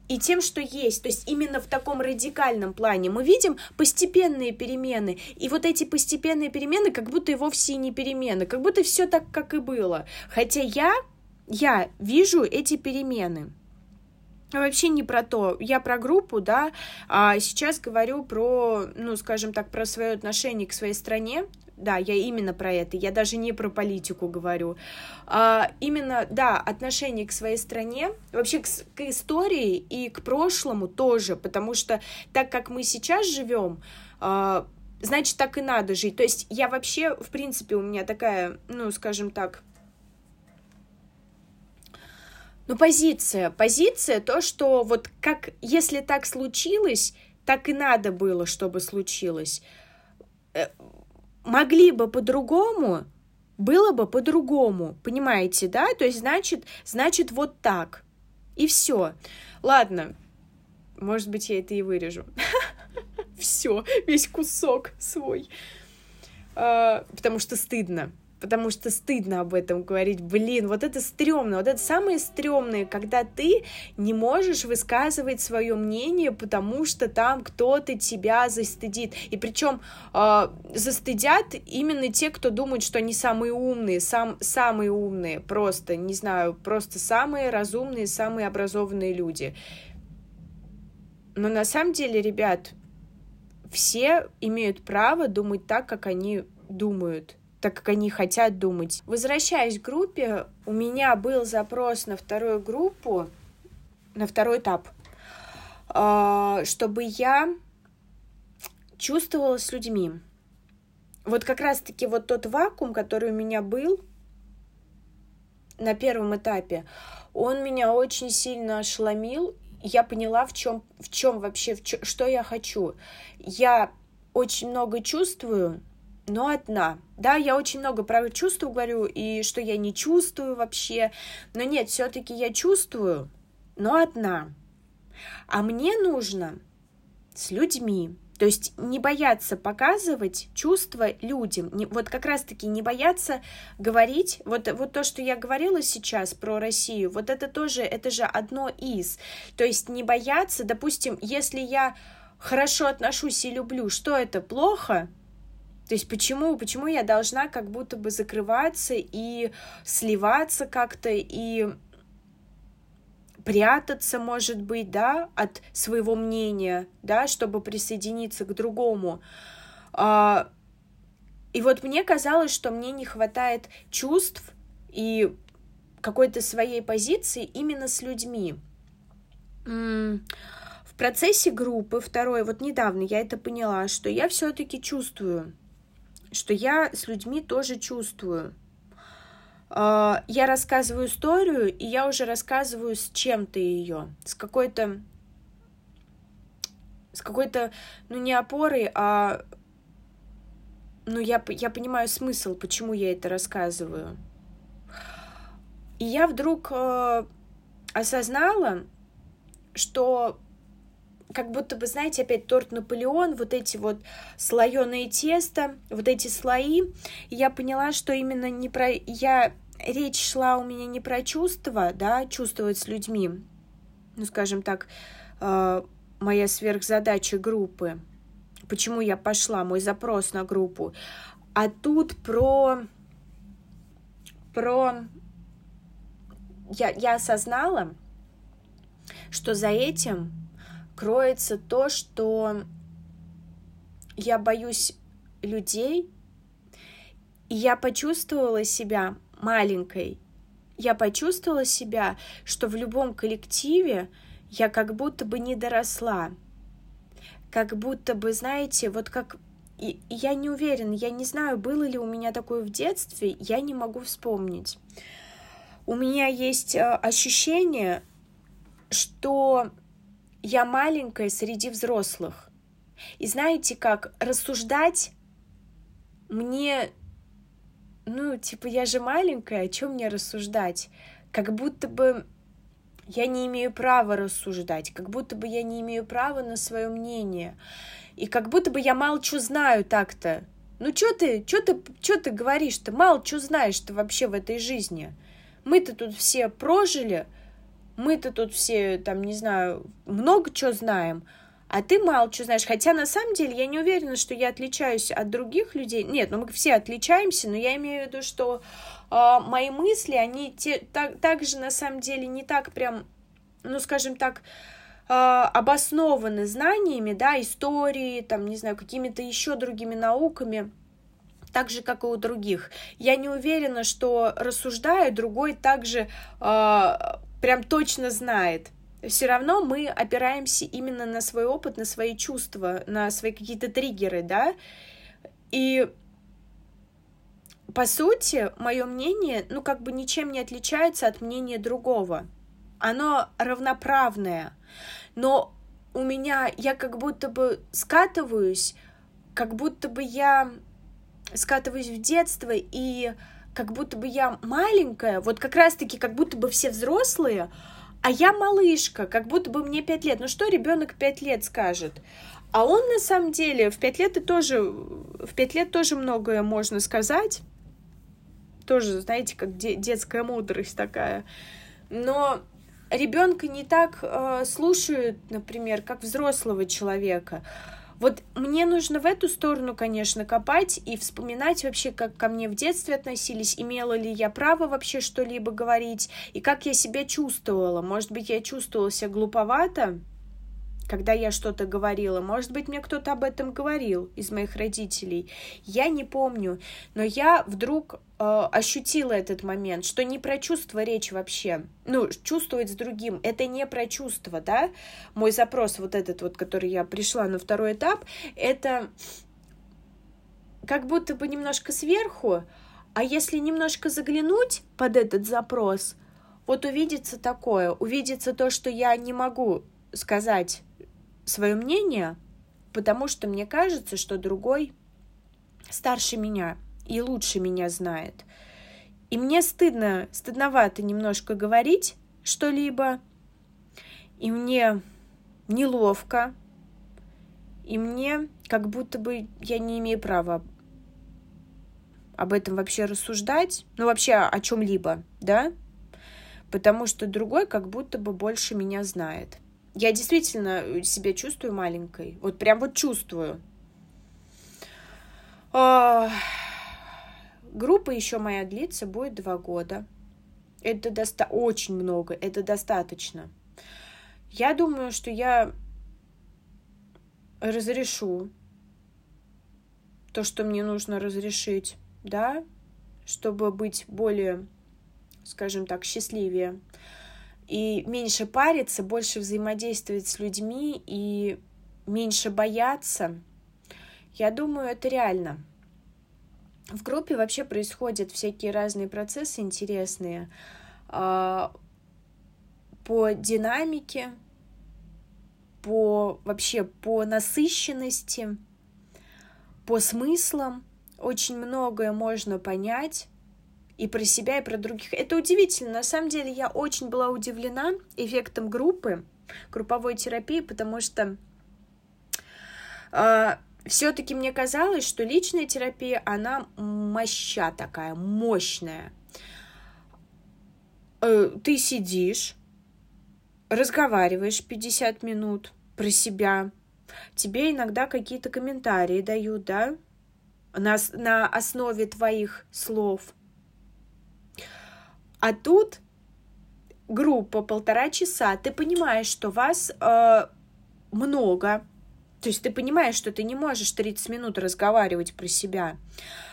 и тем, что есть. То есть именно в таком радикальном плане мы видим постепенные перемены. И вот эти постепенные перемены как будто и вовсе не перемены, как будто все так, как и было. Хотя я я вижу эти перемены. Вообще не про то. Я про группу, да, а сейчас говорю про, ну, скажем так, про свое отношение к своей стране. Да, я именно про это. Я даже не про политику говорю. А, именно, да, отношение к своей стране, вообще к, к истории и к прошлому тоже, потому что так как мы сейчас живем, а, значит, так и надо жить. То есть я вообще, в принципе, у меня такая, ну, скажем так, ну, позиция. Позиция то, что вот как, если так случилось, так и надо было, чтобы случилось. Могли бы по-другому, было бы по-другому, понимаете, да? То есть, значит, значит вот так. И все. Ладно, может быть, я это и вырежу. Все, весь кусок свой. А, потому что стыдно потому что стыдно об этом говорить. Блин, вот это стрёмно, вот это самое стрёмное, когда ты не можешь высказывать свое мнение, потому что там кто-то тебя застыдит. И причем э, застыдят именно те, кто думают, что они самые умные, сам, самые умные, просто, не знаю, просто самые разумные, самые образованные люди. Но на самом деле, ребят, все имеют право думать так, как они думают так как они хотят думать. Возвращаясь к группе, у меня был запрос на вторую группу, на второй этап, а, чтобы я чувствовала с людьми. Вот как раз-таки вот тот вакуум, который у меня был на первом этапе, он меня очень сильно ошеломил. Я поняла, в чем, в чем вообще, в чем, что я хочу. Я очень много чувствую, но одна. Да, я очень много про чувства говорю, и что я не чувствую вообще. Но нет, все-таки я чувствую, но одна. А мне нужно с людьми. То есть не бояться показывать чувства людям. Не, вот как раз-таки не бояться говорить. Вот, вот то, что я говорила сейчас про Россию, вот это тоже, это же одно из. То есть не бояться, допустим, если я хорошо отношусь и люблю, что это плохо? То есть почему, почему я должна как будто бы закрываться и сливаться как-то и прятаться, может быть, да, от своего мнения, да, чтобы присоединиться к другому. А, и вот мне казалось, что мне не хватает чувств и какой-то своей позиции именно с людьми. В процессе группы второй, вот недавно я это поняла, что я все-таки чувствую что я с людьми тоже чувствую. А, я рассказываю историю, и я уже рассказываю с чем-то ее, с какой-то, с какой-то, ну не опорой, а, ну я, я понимаю смысл, почему я это рассказываю. И я вдруг э, осознала, что как будто бы, знаете, опять торт Наполеон, вот эти вот слоеные тесто, вот эти слои. И я поняла, что именно не про... Я... Речь шла у меня не про чувства, да, чувствовать с людьми, ну, скажем так, э, моя сверхзадача группы, почему я пошла, мой запрос на группу, а тут про... про... Я, я осознала, что за этим кроется то, что я боюсь людей, и я почувствовала себя маленькой. Я почувствовала себя, что в любом коллективе я как будто бы не доросла. Как будто бы, знаете, вот как... И, я не уверена, я не знаю, было ли у меня такое в детстве, я не могу вспомнить. У меня есть э, ощущение, что я маленькая среди взрослых. И знаете как, рассуждать мне, ну, типа, я же маленькая, о чем мне рассуждать? Как будто бы я не имею права рассуждать, как будто бы я не имею права на свое мнение. И как будто бы я мало что знаю так-то. Ну что ты, что ты, что ты говоришь-то? Мало что знаешь ты вообще в этой жизни. Мы-то тут все прожили, мы-то тут все, там, не знаю, много чего знаем, а ты мало что знаешь. Хотя на самом деле я не уверена, что я отличаюсь от других людей. Нет, ну мы все отличаемся, но я имею в виду, что э, мои мысли, они те, так, так же на самом деле не так прям, ну скажем так, э, обоснованы знаниями, да, истории, там, не знаю, какими-то еще другими науками так же, как и у других. Я не уверена, что рассуждая, другой также э, прям точно знает. Все равно мы опираемся именно на свой опыт, на свои чувства, на свои какие-то триггеры, да. И по сути, мое мнение, ну, как бы ничем не отличается от мнения другого. Оно равноправное. Но у меня, я как будто бы скатываюсь, как будто бы я скатываюсь в детство, и как будто бы я маленькая, вот как раз-таки как будто бы все взрослые, а я малышка, как будто бы мне пять лет. Ну что ребенок пять лет скажет? А он на самом деле в пять лет и тоже в пять лет тоже многое можно сказать. Тоже, знаете, как де- детская мудрость такая. Но ребенка не так э, слушают, например, как взрослого человека. Вот мне нужно в эту сторону, конечно, копать и вспоминать вообще, как ко мне в детстве относились, имела ли я право вообще что-либо говорить, и как я себя чувствовала. Может быть, я чувствовала себя глуповато, когда я что-то говорила. Может быть, мне кто-то об этом говорил из моих родителей. Я не помню. Но я вдруг э, ощутила этот момент, что не про чувство речь вообще. Ну, чувствовать с другим. Это не про чувство, да? Мой запрос вот этот вот, который я пришла на второй этап, это как будто бы немножко сверху, а если немножко заглянуть под этот запрос, вот увидится такое, увидится то, что я не могу сказать свое мнение, потому что мне кажется, что другой старше меня и лучше меня знает. И мне стыдно, стыдновато немножко говорить что-либо, и мне неловко, и мне как будто бы я не имею права об этом вообще рассуждать, ну вообще о чем-либо, да, потому что другой как будто бы больше меня знает я действительно себя чувствую маленькой. Вот прям вот чувствую. А, группа еще моя длится, будет два года. Это доста очень много, это достаточно. Я думаю, что я разрешу то, что мне нужно разрешить, да, чтобы быть более, скажем так, счастливее и меньше париться, больше взаимодействовать с людьми и меньше бояться, я думаю, это реально. В группе вообще происходят всякие разные процессы интересные а, по динамике, по вообще по насыщенности, по смыслам. Очень многое можно понять и про себя, и про других. Это удивительно. На самом деле я очень была удивлена эффектом группы, групповой терапии, потому что э, а, все-таки мне казалось, что личная терапия, она моща такая, мощная. Э, ты сидишь, разговариваешь 50 минут про себя, тебе иногда какие-то комментарии дают, да, на, на основе твоих слов – а тут группа полтора часа, ты понимаешь, что вас э, много, То есть ты понимаешь, что ты не можешь 30 минут разговаривать про себя.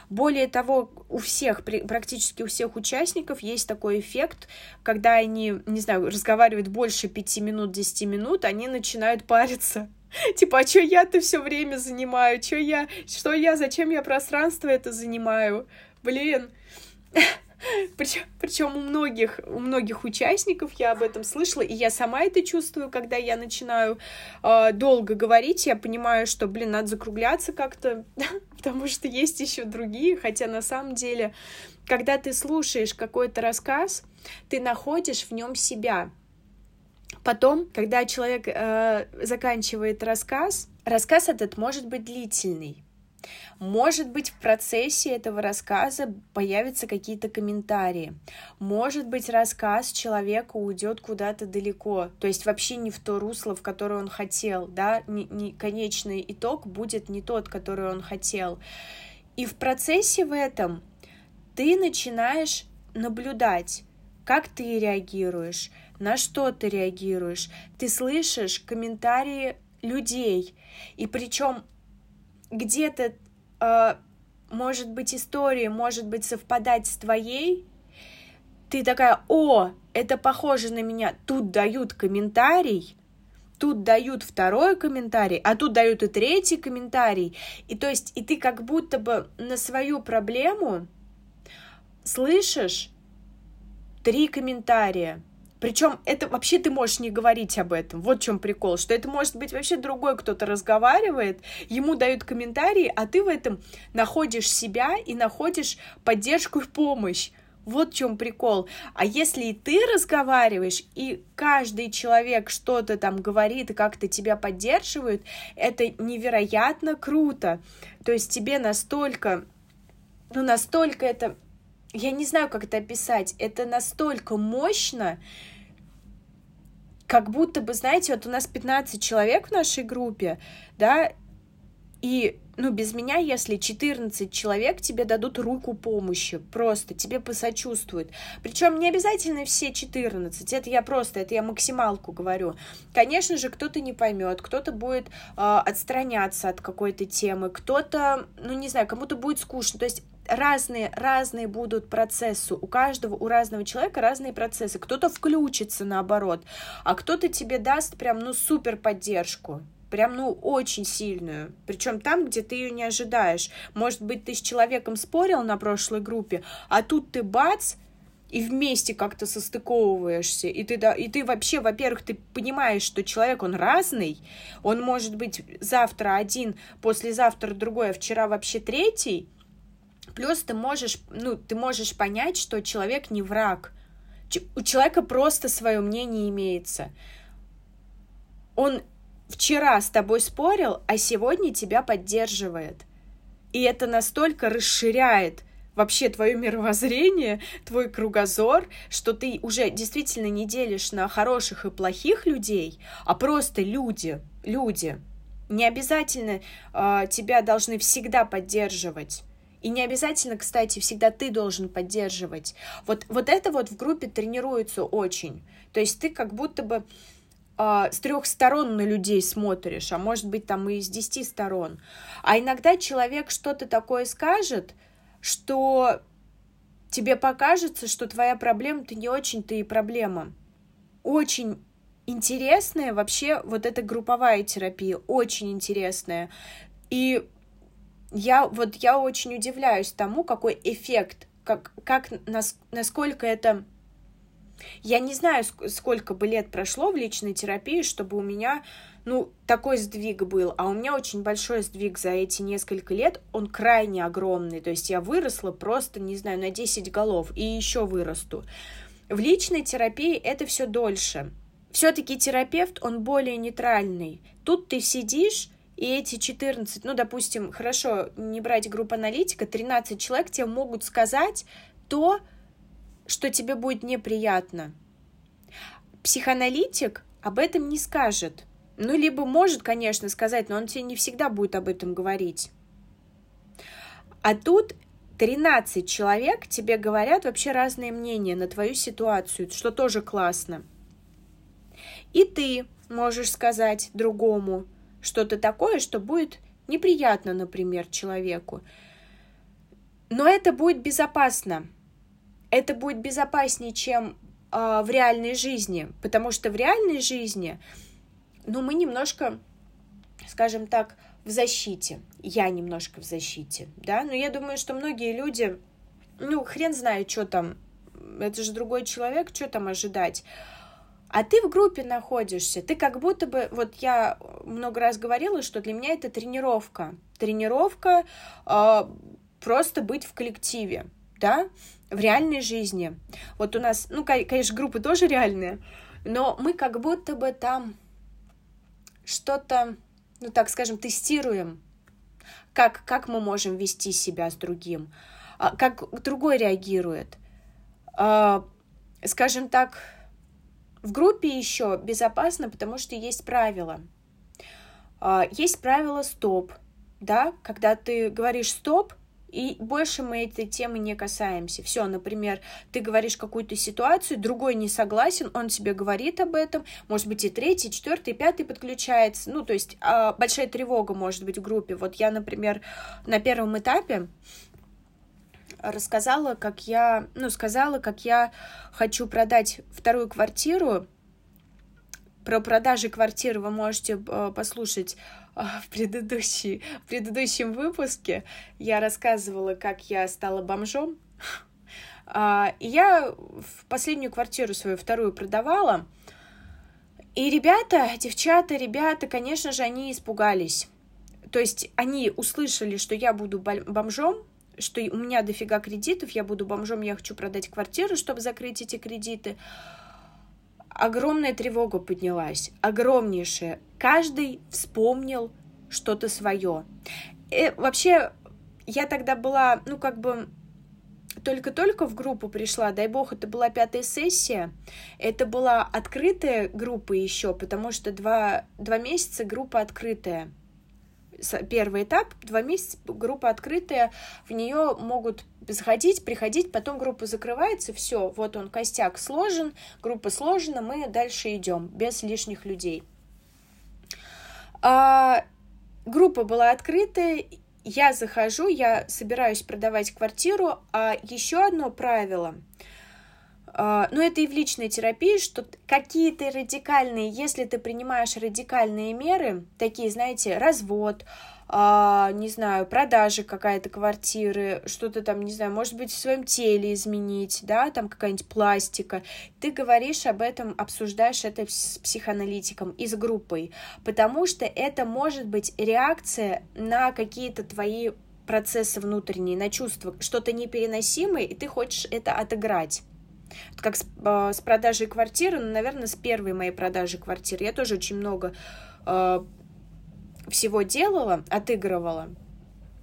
Более того, у всех, практически у всех участников есть такой эффект, когда они, не знаю, разговаривают больше 5 минут, 10 минут, они начинают париться. Типа, а что я-то все время занимаю? Что я? Что я? Зачем я пространство это занимаю? Блин. Причем, причем у многих, у многих участников я об этом слышала, и я сама это чувствую, когда я начинаю э, долго говорить, я понимаю, что, блин, надо закругляться как-то, потому что есть еще другие, хотя на самом деле, когда ты слушаешь какой-то рассказ, ты находишь в нем себя. Потом, когда человек э, заканчивает рассказ, рассказ этот может быть длительный. Может быть, в процессе этого рассказа появятся какие-то комментарии. Может быть, рассказ человека уйдет куда-то далеко, то есть вообще не в то русло, в которое он хотел, да, не, не, конечный итог будет не тот, который он хотел. И в процессе в этом ты начинаешь наблюдать, как ты реагируешь, на что ты реагируешь. Ты слышишь комментарии людей, и причем где-то э, может быть история, может быть совпадать с твоей, ты такая, о, это похоже на меня, тут дают комментарий, тут дают второй комментарий, а тут дают и третий комментарий. И то есть, и ты как будто бы на свою проблему слышишь три комментария. Причем это вообще ты можешь не говорить об этом. Вот в чем прикол, что это может быть вообще другой кто-то разговаривает, ему дают комментарии, а ты в этом находишь себя и находишь поддержку и помощь. Вот в чем прикол. А если и ты разговариваешь, и каждый человек что-то там говорит и как-то тебя поддерживает, это невероятно круто. То есть тебе настолько, ну настолько это, я не знаю, как это описать, это настолько мощно, как будто бы, знаете, вот у нас 15 человек в нашей группе, да, и, ну, без меня, если 14 человек тебе дадут руку помощи, просто тебе посочувствуют. Причем не обязательно все 14, это я просто, это я максималку говорю. Конечно же, кто-то не поймет, кто-то будет э, отстраняться от какой-то темы, кто-то, ну, не знаю, кому-то будет скучно. То есть разные, разные будут процессы. У каждого, у разного человека разные процессы. Кто-то включится наоборот, а кто-то тебе даст прям, ну, супер поддержку прям, ну, очень сильную. Причем там, где ты ее не ожидаешь. Может быть, ты с человеком спорил на прошлой группе, а тут ты бац, и вместе как-то состыковываешься, и ты, да, и ты вообще, во-первых, ты понимаешь, что человек, он разный, он может быть завтра один, послезавтра другой, а вчера вообще третий, Плюс ты можешь, ну, ты можешь понять, что человек не враг. У человека просто свое мнение имеется. Он вчера с тобой спорил, а сегодня тебя поддерживает. И это настолько расширяет вообще твое мировоззрение, твой кругозор, что ты уже действительно не делишь на хороших и плохих людей, а просто люди, люди. Не обязательно э, тебя должны всегда поддерживать. И не обязательно, кстати, всегда ты должен поддерживать. Вот, вот это вот в группе тренируется очень. То есть ты как будто бы э, с трех сторон на людей смотришь, а может быть там и с десяти сторон. А иногда человек что-то такое скажет, что тебе покажется, что твоя проблема-то не очень-то и проблема. Очень интересная вообще вот эта групповая терапия, очень интересная. И я вот я очень удивляюсь тому, какой эффект, как, как нас, насколько это... Я не знаю, сколько бы лет прошло в личной терапии, чтобы у меня, ну, такой сдвиг был, а у меня очень большой сдвиг за эти несколько лет, он крайне огромный, то есть я выросла просто, не знаю, на 10 голов и еще вырасту. В личной терапии это все дольше. Все-таки терапевт, он более нейтральный. Тут ты сидишь, и эти 14, ну, допустим, хорошо, не брать группу аналитика, 13 человек тебе могут сказать то, что тебе будет неприятно. Психоаналитик об этом не скажет. Ну, либо может, конечно, сказать, но он тебе не всегда будет об этом говорить. А тут 13 человек тебе говорят вообще разные мнения на твою ситуацию, что тоже классно. И ты можешь сказать другому, что-то такое, что будет неприятно, например, человеку. Но это будет безопасно. Это будет безопаснее, чем э, в реальной жизни, потому что в реальной жизни, ну, мы немножко, скажем так, в защите. Я немножко в защите, да, но я думаю, что многие люди, ну, хрен знает, что там, это же другой человек, что там ожидать. А ты в группе находишься, ты как будто бы, вот я много раз говорила, что для меня это тренировка. Тренировка э, просто быть в коллективе, да, в реальной жизни. Вот у нас, ну, конечно, группы тоже реальные, но мы как будто бы там что-то, ну, так скажем, тестируем, как, как мы можем вести себя с другим, а, как другой реагирует. А, скажем так, в группе еще безопасно, потому что есть правила. А, есть правило стоп, да, когда ты говоришь стоп, и больше мы этой темы не касаемся. Все, например, ты говоришь какую-то ситуацию, другой не согласен, он тебе говорит об этом, может быть, и третий, четвертый, пятый подключается. Ну, то есть а, большая тревога может быть в группе. Вот я, например, на первом этапе рассказала, как я, ну, сказала, как я хочу продать вторую квартиру. Про продажи квартиры вы можете э, послушать э, в, предыдущей, в предыдущем выпуске. Я рассказывала, как я стала бомжом. А, и я в последнюю квартиру свою вторую продавала. И ребята, девчата, ребята, конечно же, они испугались. То есть они услышали, что я буду бомжом, что у меня дофига кредитов, я буду бомжом, я хочу продать квартиру, чтобы закрыть эти кредиты. Огромная тревога поднялась, огромнейшая. Каждый вспомнил что-то свое. И э, вообще, я тогда была, ну, как бы, только-только в группу пришла, дай бог, это была пятая сессия, это была открытая группа еще, потому что два, два месяца группа открытая первый этап, два месяца, группа открытая, в нее могут заходить, приходить, потом группа закрывается, все, вот он, костяк сложен, группа сложена, мы дальше идем, без лишних людей. А, группа была открытая, я захожу, я собираюсь продавать квартиру, а еще одно правило — но это и в личной терапии, что какие-то радикальные, если ты принимаешь радикальные меры, такие, знаете, развод, а, не знаю, продажи какая-то квартиры, что-то там, не знаю, может быть, в своем теле изменить, да, там какая-нибудь пластика, ты говоришь об этом, обсуждаешь это с психоаналитиком и с группой, потому что это может быть реакция на какие-то твои процессы внутренние, на чувства, что-то непереносимое, и ты хочешь это отыграть. Как с, э, с продажей квартиры, ну, наверное, с первой моей продажи квартиры. Я тоже очень много э, всего делала, отыгрывала.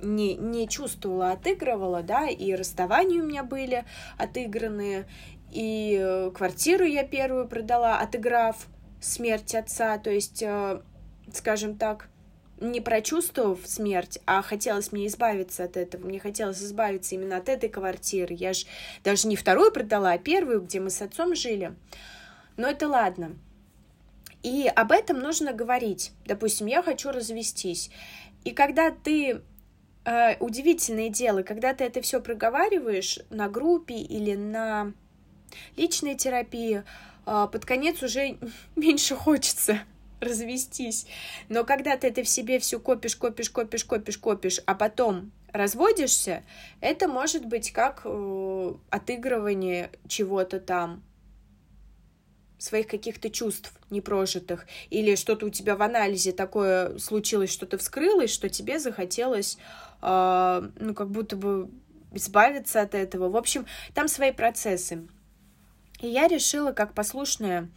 Не, не чувствовала, отыгрывала, да, и расставания у меня были отыгранные, и э, квартиру я первую продала, отыграв смерть отца, то есть, э, скажем так, не прочувствовав смерть, а хотелось мне избавиться от этого. Мне хотелось избавиться именно от этой квартиры. Я же даже не вторую продала, а первую, где мы с отцом жили. Но это ладно. И об этом нужно говорить. Допустим, я хочу развестись. И когда ты э, удивительное дело, когда ты это все проговариваешь на группе или на личной терапии, э, под конец уже меньше хочется развестись. Но когда ты это в себе все копишь, копишь, копишь, копишь, копишь, а потом разводишься, это может быть как э, отыгрывание чего-то там, своих каких-то чувств непрожитых, или что-то у тебя в анализе такое случилось, что-то вскрылось, что тебе захотелось, э, ну, как будто бы избавиться от этого. В общем, там свои процессы. И я решила, как послушная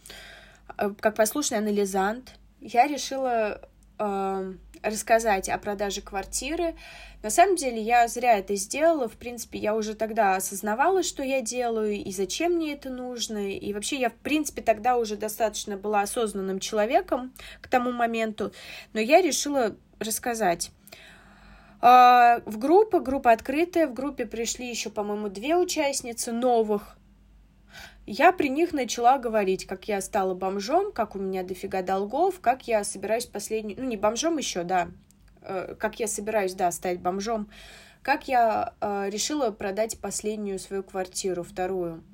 как послушный анализант, я решила э, рассказать о продаже квартиры. На самом деле я зря это сделала. В принципе, я уже тогда осознавала, что я делаю и зачем мне это нужно. И вообще я, в принципе, тогда уже достаточно была осознанным человеком к тому моменту. Но я решила рассказать. Э, в группу, группа открытая, в группе пришли еще, по-моему, две участницы новых я при них начала говорить, как я стала бомжом, как у меня дофига долгов, как я собираюсь последнюю... Ну, не бомжом еще, да. Э, как я собираюсь, да, стать бомжом. Как я э, решила продать последнюю свою квартиру, вторую.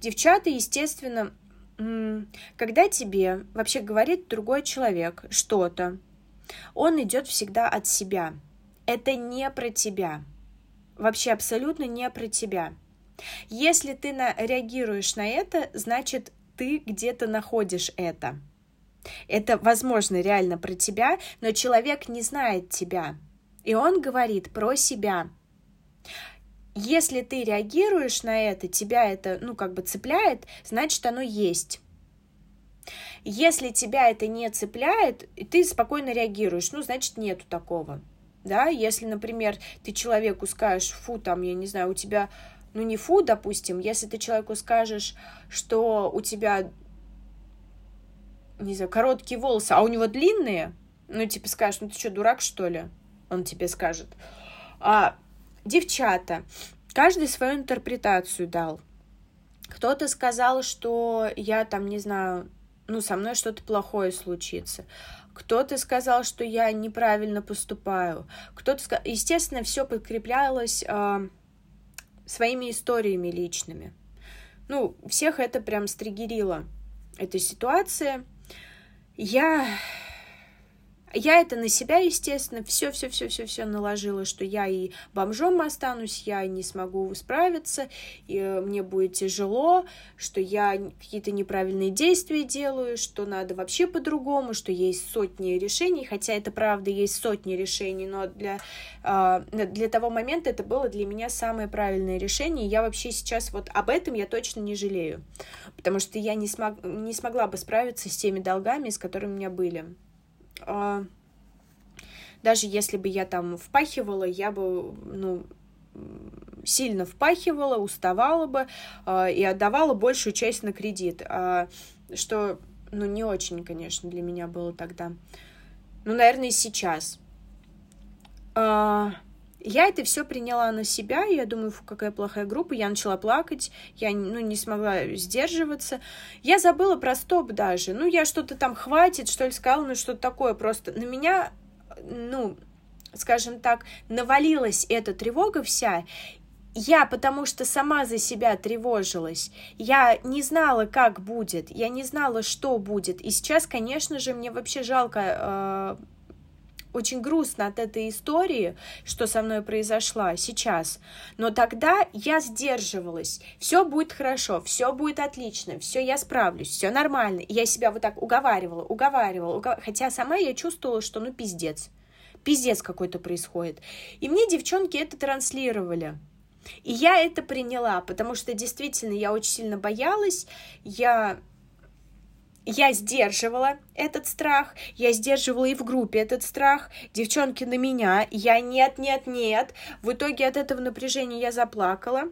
Девчата, естественно, когда тебе вообще говорит другой человек что-то, он идет всегда от себя. Это не про тебя. Вообще абсолютно не про тебя. Если ты на, реагируешь на это, значит, ты где-то находишь это. Это, возможно, реально про тебя, но человек не знает тебя. И он говорит про себя. Если ты реагируешь на это, тебя это, ну, как бы цепляет, значит, оно есть. Если тебя это не цепляет, ты спокойно реагируешь, ну, значит, нету такого. Да, если, например, ты человеку скажешь, фу, там, я не знаю, у тебя ну не фу, допустим, если ты человеку скажешь, что у тебя, не знаю, короткие волосы, а у него длинные, ну, типа скажешь, ну ты что, дурак, что ли? Он тебе скажет. А, девчата, каждый свою интерпретацию дал. Кто-то сказал, что я там, не знаю, ну, со мной что-то плохое случится. Кто-то сказал, что я неправильно поступаю. Кто-то сказал... Естественно, все подкреплялось э, своими историями личными. Ну, всех это прям стригерило, эта ситуация. Я я это на себя, естественно, все, все, все, все, все наложила, что я и бомжом останусь, я не смогу справиться, и э, мне будет тяжело, что я какие-то неправильные действия делаю, что надо вообще по-другому, что есть сотни решений, хотя это правда есть сотни решений, но для, а, для того момента это было для меня самое правильное решение, я вообще сейчас вот об этом я точно не жалею, потому что я не, смог, не смогла бы справиться с теми долгами, с которыми у меня были. А, даже если бы я там впахивала, я бы, ну, сильно впахивала, уставала бы э, и отдавала большую часть на кредит, э, что, ну, не очень, конечно, для меня было тогда. Ну, наверное, и сейчас. Я это все приняла на себя, и я думаю, фу, какая плохая группа, я начала плакать, я, ну, не смогла сдерживаться. Я забыла про стоп даже, ну, я что-то там хватит, что ли, сказала, ну, что-то такое, просто на меня, ну, скажем так, навалилась эта тревога вся, я потому что сама за себя тревожилась. Я не знала, как будет, я не знала, что будет. И сейчас, конечно же, мне вообще жалко э, очень грустно от этой истории, что со мной произошла сейчас. Но тогда я сдерживалась. Все будет хорошо, все будет отлично, все я справлюсь, все нормально. И я себя вот так уговаривала, уговаривала, угов... хотя сама я чувствовала, что ну пиздец. Пиздец какой-то происходит. И мне девчонки это транслировали. И я это приняла, потому что действительно я очень сильно боялась, я я сдерживала этот страх, я сдерживала и в группе этот страх, девчонки на меня, я нет, нет, нет. В итоге от этого напряжения я заплакала.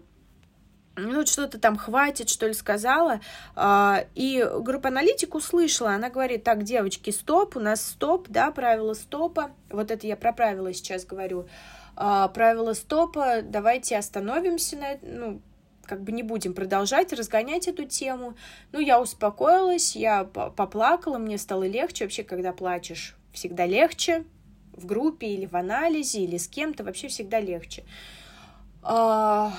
Ну, что-то там хватит, что ли, сказала. А, и группа аналитик услышала, она говорит, так, девочки, стоп, у нас стоп, да, правило стопа. Вот это я про правила сейчас говорю. А, правило стопа, давайте остановимся на, ну, как бы не будем продолжать разгонять эту тему. Ну, я успокоилась, я поплакала, мне стало легче. Вообще, когда плачешь, всегда легче. В группе или в анализе, или с кем-то, вообще всегда легче. А,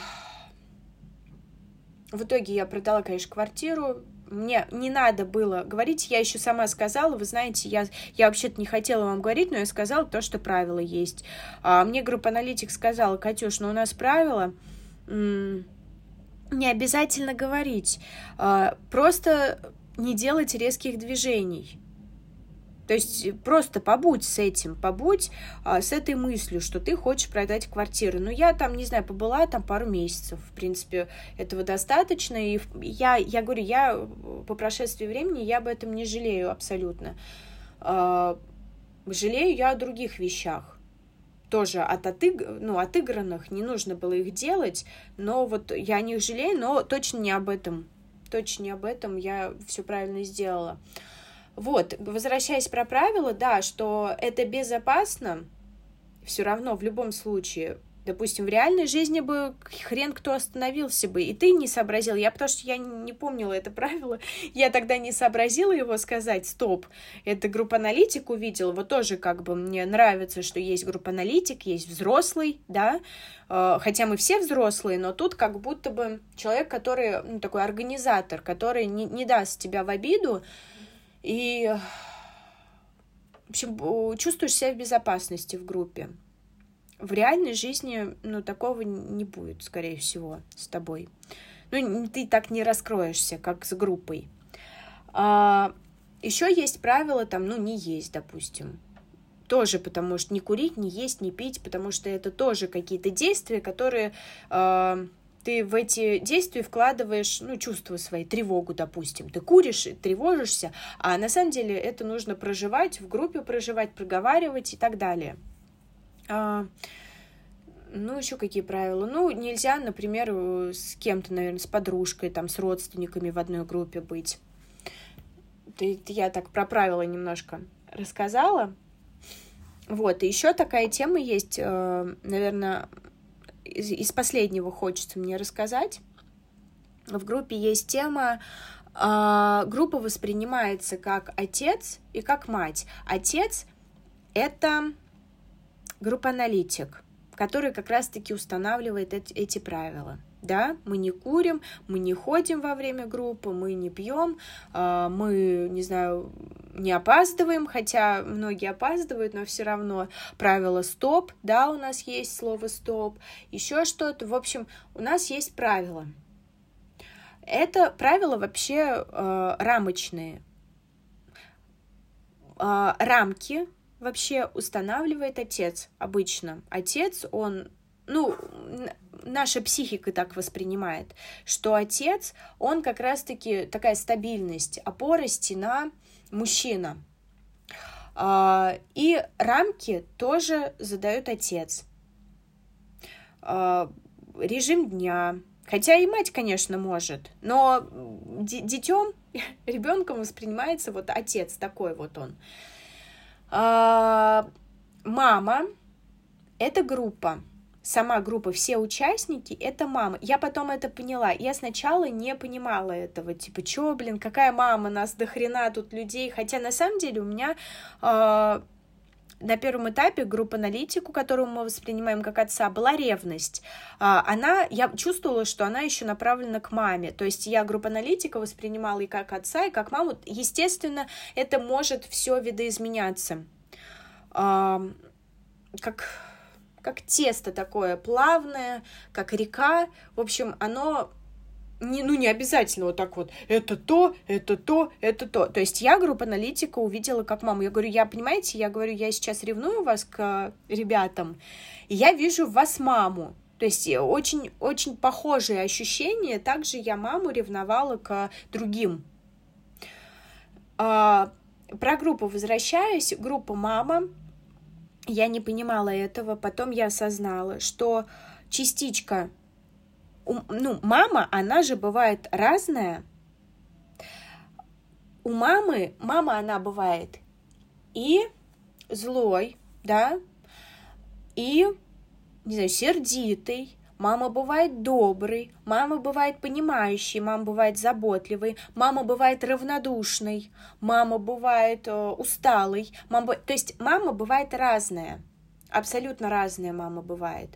в итоге я продала, конечно, квартиру. Мне не надо было говорить, я еще сама сказала, вы знаете, я, я вообще-то не хотела вам говорить, но я сказала то, что правила есть. А мне группа аналитик сказала, Катюш, ну у нас правила, не обязательно говорить, а, просто не делать резких движений. То есть просто побудь с этим, побудь а, с этой мыслью, что ты хочешь продать квартиру. Ну, я там, не знаю, побыла там пару месяцев, в принципе, этого достаточно. И я, я говорю, я по прошествии времени я об этом не жалею абсолютно. А, жалею я о других вещах тоже от отыг... ну, отыгранных, не нужно было их делать, но вот я о них жалею, но точно не об этом, точно не об этом я все правильно сделала. Вот, возвращаясь про правила, да, что это безопасно, все равно в любом случае Допустим, в реальной жизни бы хрен кто остановился бы, и ты не сообразил. Я потому что я не помнила это правило, я тогда не сообразила его сказать, стоп, это группа аналитик увидел, вот тоже как бы мне нравится, что есть группа аналитик, есть взрослый, да, э, хотя мы все взрослые, но тут как будто бы человек, который, ну, такой организатор, который не, не даст тебя в обиду, и, в общем, чувствуешь себя в безопасности в группе в реальной жизни, ну, такого не будет, скорее всего, с тобой. Ну, ты так не раскроешься, как с группой. А, еще есть правила, там, ну, не есть, допустим. Тоже потому что не курить, не есть, не пить, потому что это тоже какие-то действия, которые э, ты в эти действия вкладываешь, ну, чувства свои, тревогу, допустим. Ты куришь, тревожишься, а на самом деле это нужно проживать, в группе проживать, проговаривать и так далее. А, ну, еще какие правила? Ну, нельзя, например, с кем-то, наверное, с подружкой, там, с родственниками в одной группе быть. Ты, я так про правила немножко рассказала. Вот, и еще такая тема есть, э, наверное, из, из последнего хочется мне рассказать. В группе есть тема э, группа воспринимается как отец и как мать. Отец это группа аналитик, который как раз-таки устанавливает эти, правила. Да, мы не курим, мы не ходим во время группы, мы не пьем, а, мы, не знаю, не опаздываем, хотя многие опаздывают, но все равно правило стоп, да, у нас есть слово стоп, еще что-то. В общем, у нас есть правила. Это правила вообще э, рамочные. Э, рамки вообще устанавливает отец обычно. Отец, он, ну, наша психика так воспринимает, что отец, он как раз-таки такая стабильность, опора, стена, мужчина. А, и рамки тоже задает отец. А, режим дня. Хотя и мать, конечно, может, но детем, ребенком воспринимается вот отец такой вот он. А, мама — это группа. Сама группа, все участники — это мама. Я потом это поняла. Я сначала не понимала этого. Типа, чё, блин, какая мама? Нас до хрена тут людей. Хотя на самом деле у меня э, на первом этапе группа аналитику, которую мы воспринимаем как отца, была ревность. А, она, я чувствовала, что она еще направлена к маме. То есть я группа аналитика воспринимала и как отца, и как маму. Естественно, это может все видоизменяться. А, как как тесто такое плавное, как река. В общем, оно не, ну, не обязательно вот так вот, это то, это то, это то. То есть я группа аналитика увидела как маму. Я говорю, я, понимаете, я говорю, я сейчас ревную вас к ребятам, и я вижу в вас маму. То есть очень, очень похожие ощущения. Также я маму ревновала к другим. А, про группу возвращаюсь. Группа мама. Я не понимала этого. Потом я осознала, что частичка ну, мама, она же бывает разная. У мамы, мама, она бывает и злой, да, и, не знаю, сердитый, Мама бывает добрый, мама бывает понимающий, мама бывает заботливый, мама бывает равнодушный, мама бывает э, усталый, мама... то есть мама бывает разная, абсолютно разная мама бывает.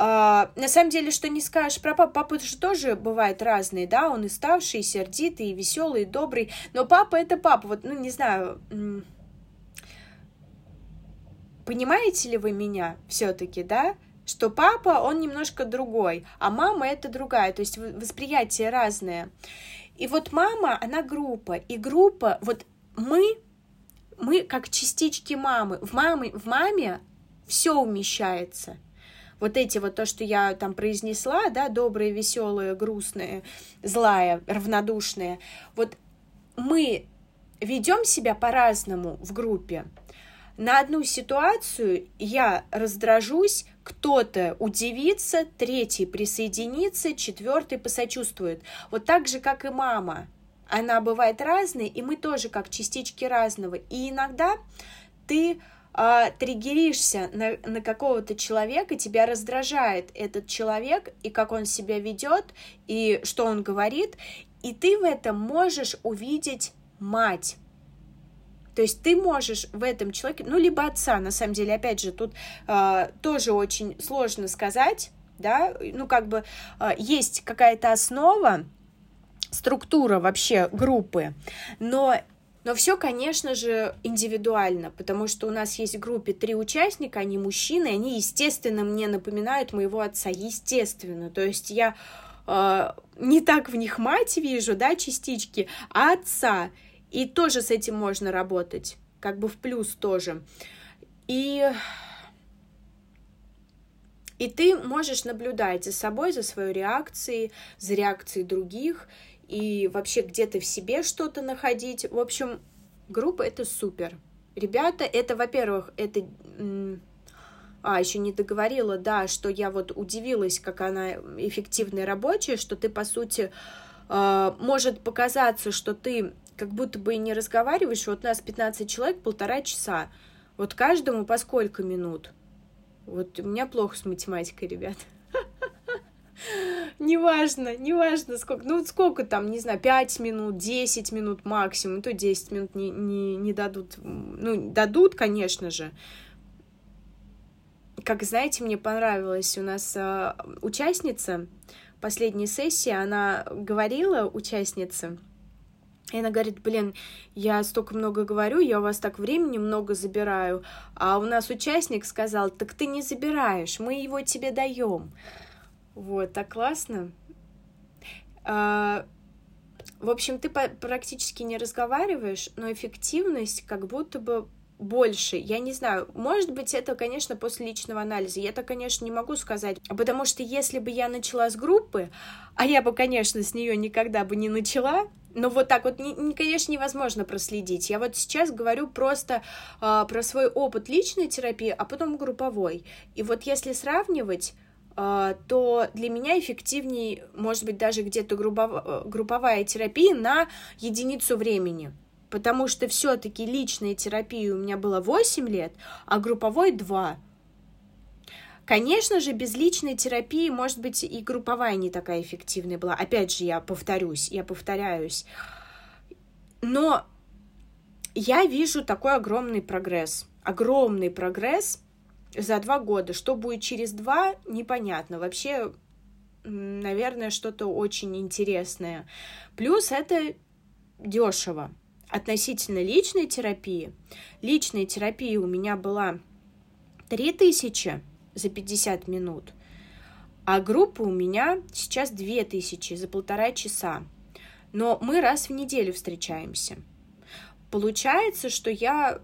А, на самом деле, что не скажешь про папу, папа же тоже бывает разный, да, он и ставший, и сердитый, и веселый, и добрый, но папа это папа, вот, ну, не знаю, понимаете ли вы меня все-таки, да, что папа, он немножко другой, а мама это другая, то есть восприятие разное. И вот мама, она группа, и группа, вот мы, мы как частички мамы, в маме, в маме все умещается – вот эти вот то, что я там произнесла, да, добрые, веселые, грустные, злая, равнодушные, вот мы ведем себя по-разному в группе. На одну ситуацию я раздражусь, кто-то удивится, третий присоединится, четвертый посочувствует. Вот так же, как и мама. Она бывает разной, и мы тоже как частички разного. И иногда ты а, триггеришься на, на какого-то человека, тебя раздражает этот человек, и как он себя ведет, и что он говорит, и ты в этом можешь увидеть мать. То есть ты можешь в этом человеке, ну, либо отца, на самом деле, опять же, тут э, тоже очень сложно сказать, да, ну, как бы э, есть какая-то основа, структура вообще группы, но но все, конечно же, индивидуально, потому что у нас есть в группе три участника, они мужчины, они, естественно, мне напоминают моего отца, естественно. То есть я э, не так в них мать вижу, да, частички, а отца. И тоже с этим можно работать, как бы в плюс тоже. И и ты можешь наблюдать за собой, за своей реакцией, за реакцией других, и вообще где-то в себе что-то находить. В общем, группа это супер. Ребята, это, во-первых, это... А, еще не договорила, да, что я вот удивилась, как она эффективная рабочая, что ты, по сути, э, может показаться, что ты как будто бы и не разговариваешь. Вот нас 15 человек, полтора часа. Вот каждому по сколько минут? Вот у меня плохо с математикой, ребят. Неважно, неважно сколько. Ну, сколько там, не знаю, 5 минут, 10 минут максимум. То 10 минут не, не, не дадут. Ну, дадут, конечно же. Как знаете, мне понравилось, у нас э, участница последней сессии, она говорила, участница, и она говорит, блин, я столько много говорю, я у вас так времени много забираю, а у нас участник сказал, так ты не забираешь, мы его тебе даем. Вот, так классно. А, в общем, ты практически не разговариваешь, но эффективность как будто бы больше. Я не знаю, может быть, это, конечно, после личного анализа. Я это, конечно, не могу сказать, потому что если бы я начала с группы, а я бы, конечно, с нее никогда бы не начала, но вот так вот, не, конечно, невозможно проследить. Я вот сейчас говорю просто э, про свой опыт личной терапии, а потом групповой. И вот если сравнивать то для меня эффективнее, может быть, даже где-то групповая терапия на единицу времени. Потому что все-таки личная терапия у меня была 8 лет, а групповой 2. Конечно же, без личной терапии, может быть, и групповая не такая эффективная была. Опять же, я повторюсь, я повторяюсь. Но я вижу такой огромный прогресс. Огромный прогресс за два года. Что будет через два, непонятно. Вообще, наверное, что-то очень интересное. Плюс это дешево. Относительно личной терапии. Личная терапия у меня была 3000 за 50 минут, а группа у меня сейчас 2000 за полтора часа. Но мы раз в неделю встречаемся. Получается, что я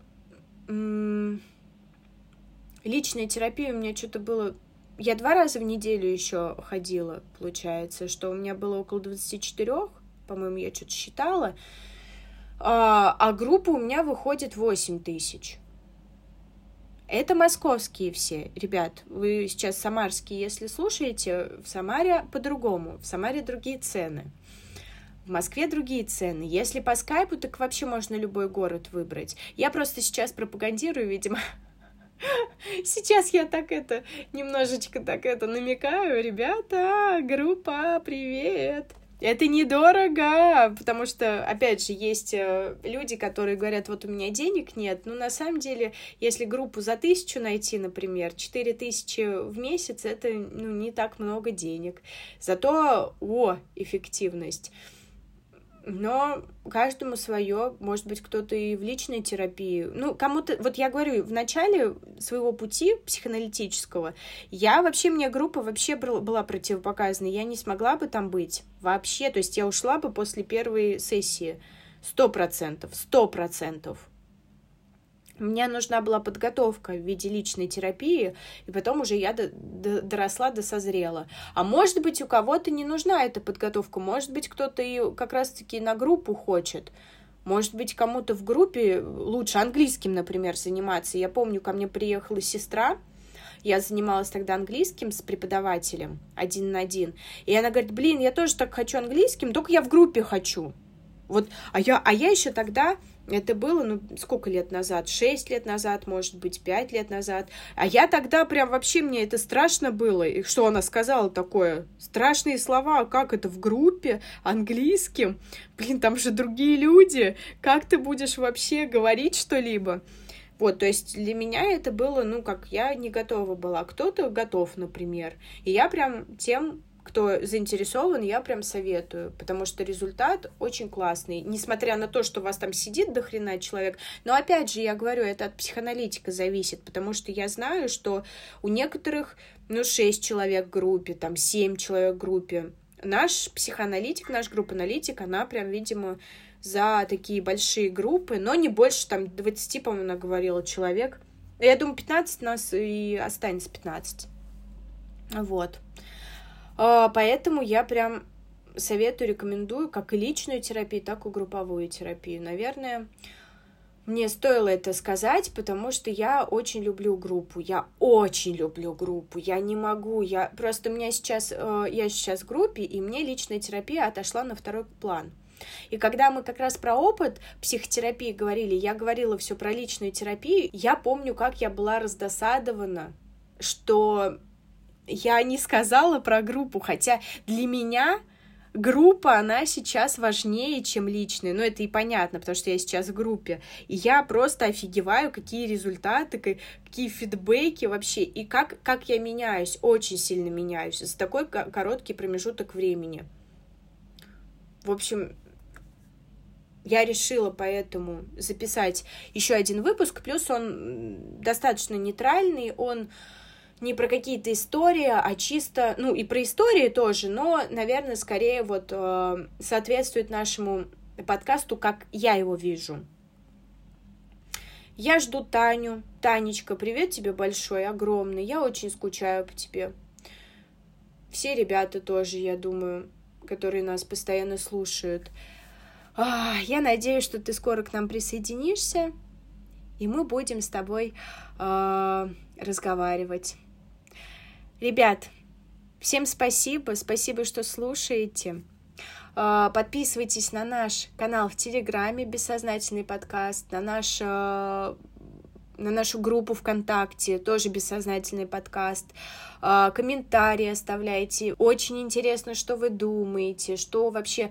личная терапия у меня что-то было... Я два раза в неделю еще ходила, получается, что у меня было около 24, по-моему, я что-то считала, а, а группа у меня выходит 8 тысяч. Это московские все, ребят. Вы сейчас самарские, если слушаете, в Самаре по-другому. В Самаре другие цены. В Москве другие цены. Если по скайпу, так вообще можно любой город выбрать. Я просто сейчас пропагандирую, видимо, Сейчас я так это, немножечко так это намекаю. Ребята, группа, привет! Это недорого, потому что, опять же, есть э, люди, которые говорят, вот у меня денег нет. Ну, на самом деле, если группу за тысячу найти, например, четыре тысячи в месяц, это, ну, не так много денег. Зато, о, эффективность. Но каждому свое, может быть, кто-то и в личной терапии. Ну, кому-то, вот я говорю, в начале своего пути психоаналитического, я вообще, мне группа вообще была противопоказана, я не смогла бы там быть вообще, то есть я ушла бы после первой сессии, сто процентов, сто процентов. Мне нужна была подготовка в виде личной терапии, и потом уже я до, до, доросла, досозрела. А может быть, у кого-то не нужна эта подготовка, может быть, кто-то и как раз-таки на группу хочет. Может быть, кому-то в группе лучше английским, например, заниматься. Я помню, ко мне приехала сестра, я занималась тогда английским с преподавателем один на один. И она говорит, блин, я тоже так хочу английским, только я в группе хочу. Вот, а я, а я еще тогда это было, ну, сколько лет назад? Шесть лет назад, может быть, пять лет назад. А я тогда прям вообще мне это страшно было. И что она сказала такое? Страшные слова, как это в группе английским? Блин, там же другие люди. Как ты будешь вообще говорить что-либо? Вот, то есть для меня это было, ну, как я не готова была. Кто-то готов, например. И я прям тем кто заинтересован, я прям советую, потому что результат очень классный, несмотря на то, что у вас там сидит до хрена человек, но опять же, я говорю, это от психоаналитика зависит, потому что я знаю, что у некоторых, ну, 6 человек в группе, там, 7 человек в группе, наш психоаналитик, наш группа-аналитик, она прям, видимо, за такие большие группы, но не больше, там, 20, по-моему, она говорила, человек. Я думаю, 15 нас и останется 15. Вот. А, поэтому я прям советую, рекомендую как и личную терапию, так и групповую терапию. Наверное, мне стоило это сказать, потому что я очень люблю группу. Я очень люблю группу. Я не могу. Я просто у меня сейчас э, я сейчас в группе, и мне личная терапия отошла на второй план. И когда мы как раз про опыт психотерапии говорили, я говорила все про личную терапию, я помню, как я была раздосадована, что я не сказала про группу, хотя для меня группа, она сейчас важнее, чем личная. Ну, это и понятно, потому что я сейчас в группе. И я просто офигеваю, какие результаты, какие фидбэки вообще, и как, как я меняюсь, очень сильно меняюсь за такой короткий промежуток времени. В общем, я решила поэтому записать еще один выпуск, плюс он достаточно нейтральный, он не про какие-то истории, а чисто, ну и про истории тоже, но, наверное, скорее вот э, соответствует нашему подкасту, как я его вижу. Я жду Таню. Танечка, привет тебе большой, огромный. Я очень скучаю по тебе. Все ребята тоже, я думаю, которые нас постоянно слушают. Я надеюсь, что ты скоро к нам присоединишься, и мы будем с тобой э, разговаривать. Ребят, всем спасибо, спасибо, что слушаете. А, подписывайтесь на наш канал в Телеграме «Бессознательный подкаст», на наш а, на нашу группу ВКонтакте, тоже бессознательный подкаст. А, комментарии оставляйте. Очень интересно, что вы думаете, что вообще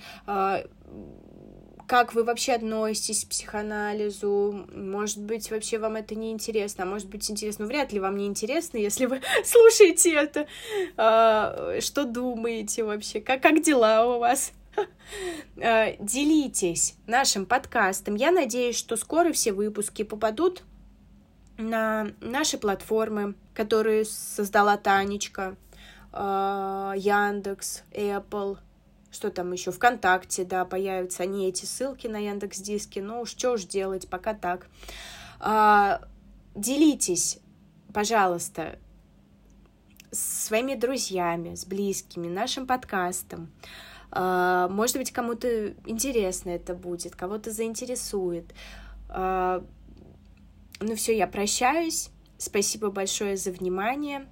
как вы вообще относитесь к психоанализу, может быть, вообще вам это не интересно, а может быть интересно, вряд ли вам не интересно, если вы слушаете это, а, что думаете вообще, как, как дела у вас? А, делитесь нашим подкастом. Я надеюсь, что скоро все выпуски попадут на наши платформы, которые создала Танечка, а, Яндекс, Apple, что там еще, ВКонтакте, да, появятся они эти ссылки на Яндекс Диски, ну что уж делать, пока так. А, делитесь, пожалуйста, с своими друзьями, с близкими, нашим подкастом. А, может быть, кому-то интересно это будет, кого-то заинтересует. А, ну все, я прощаюсь. Спасибо большое за внимание.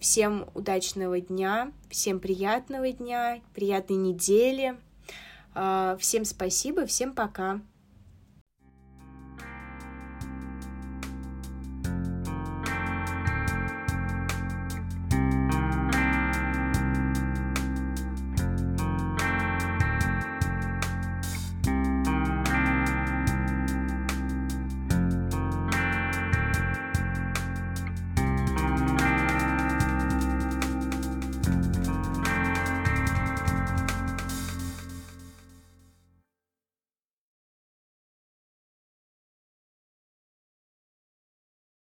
Всем удачного дня, всем приятного дня, приятной недели. А, всем спасибо, всем пока.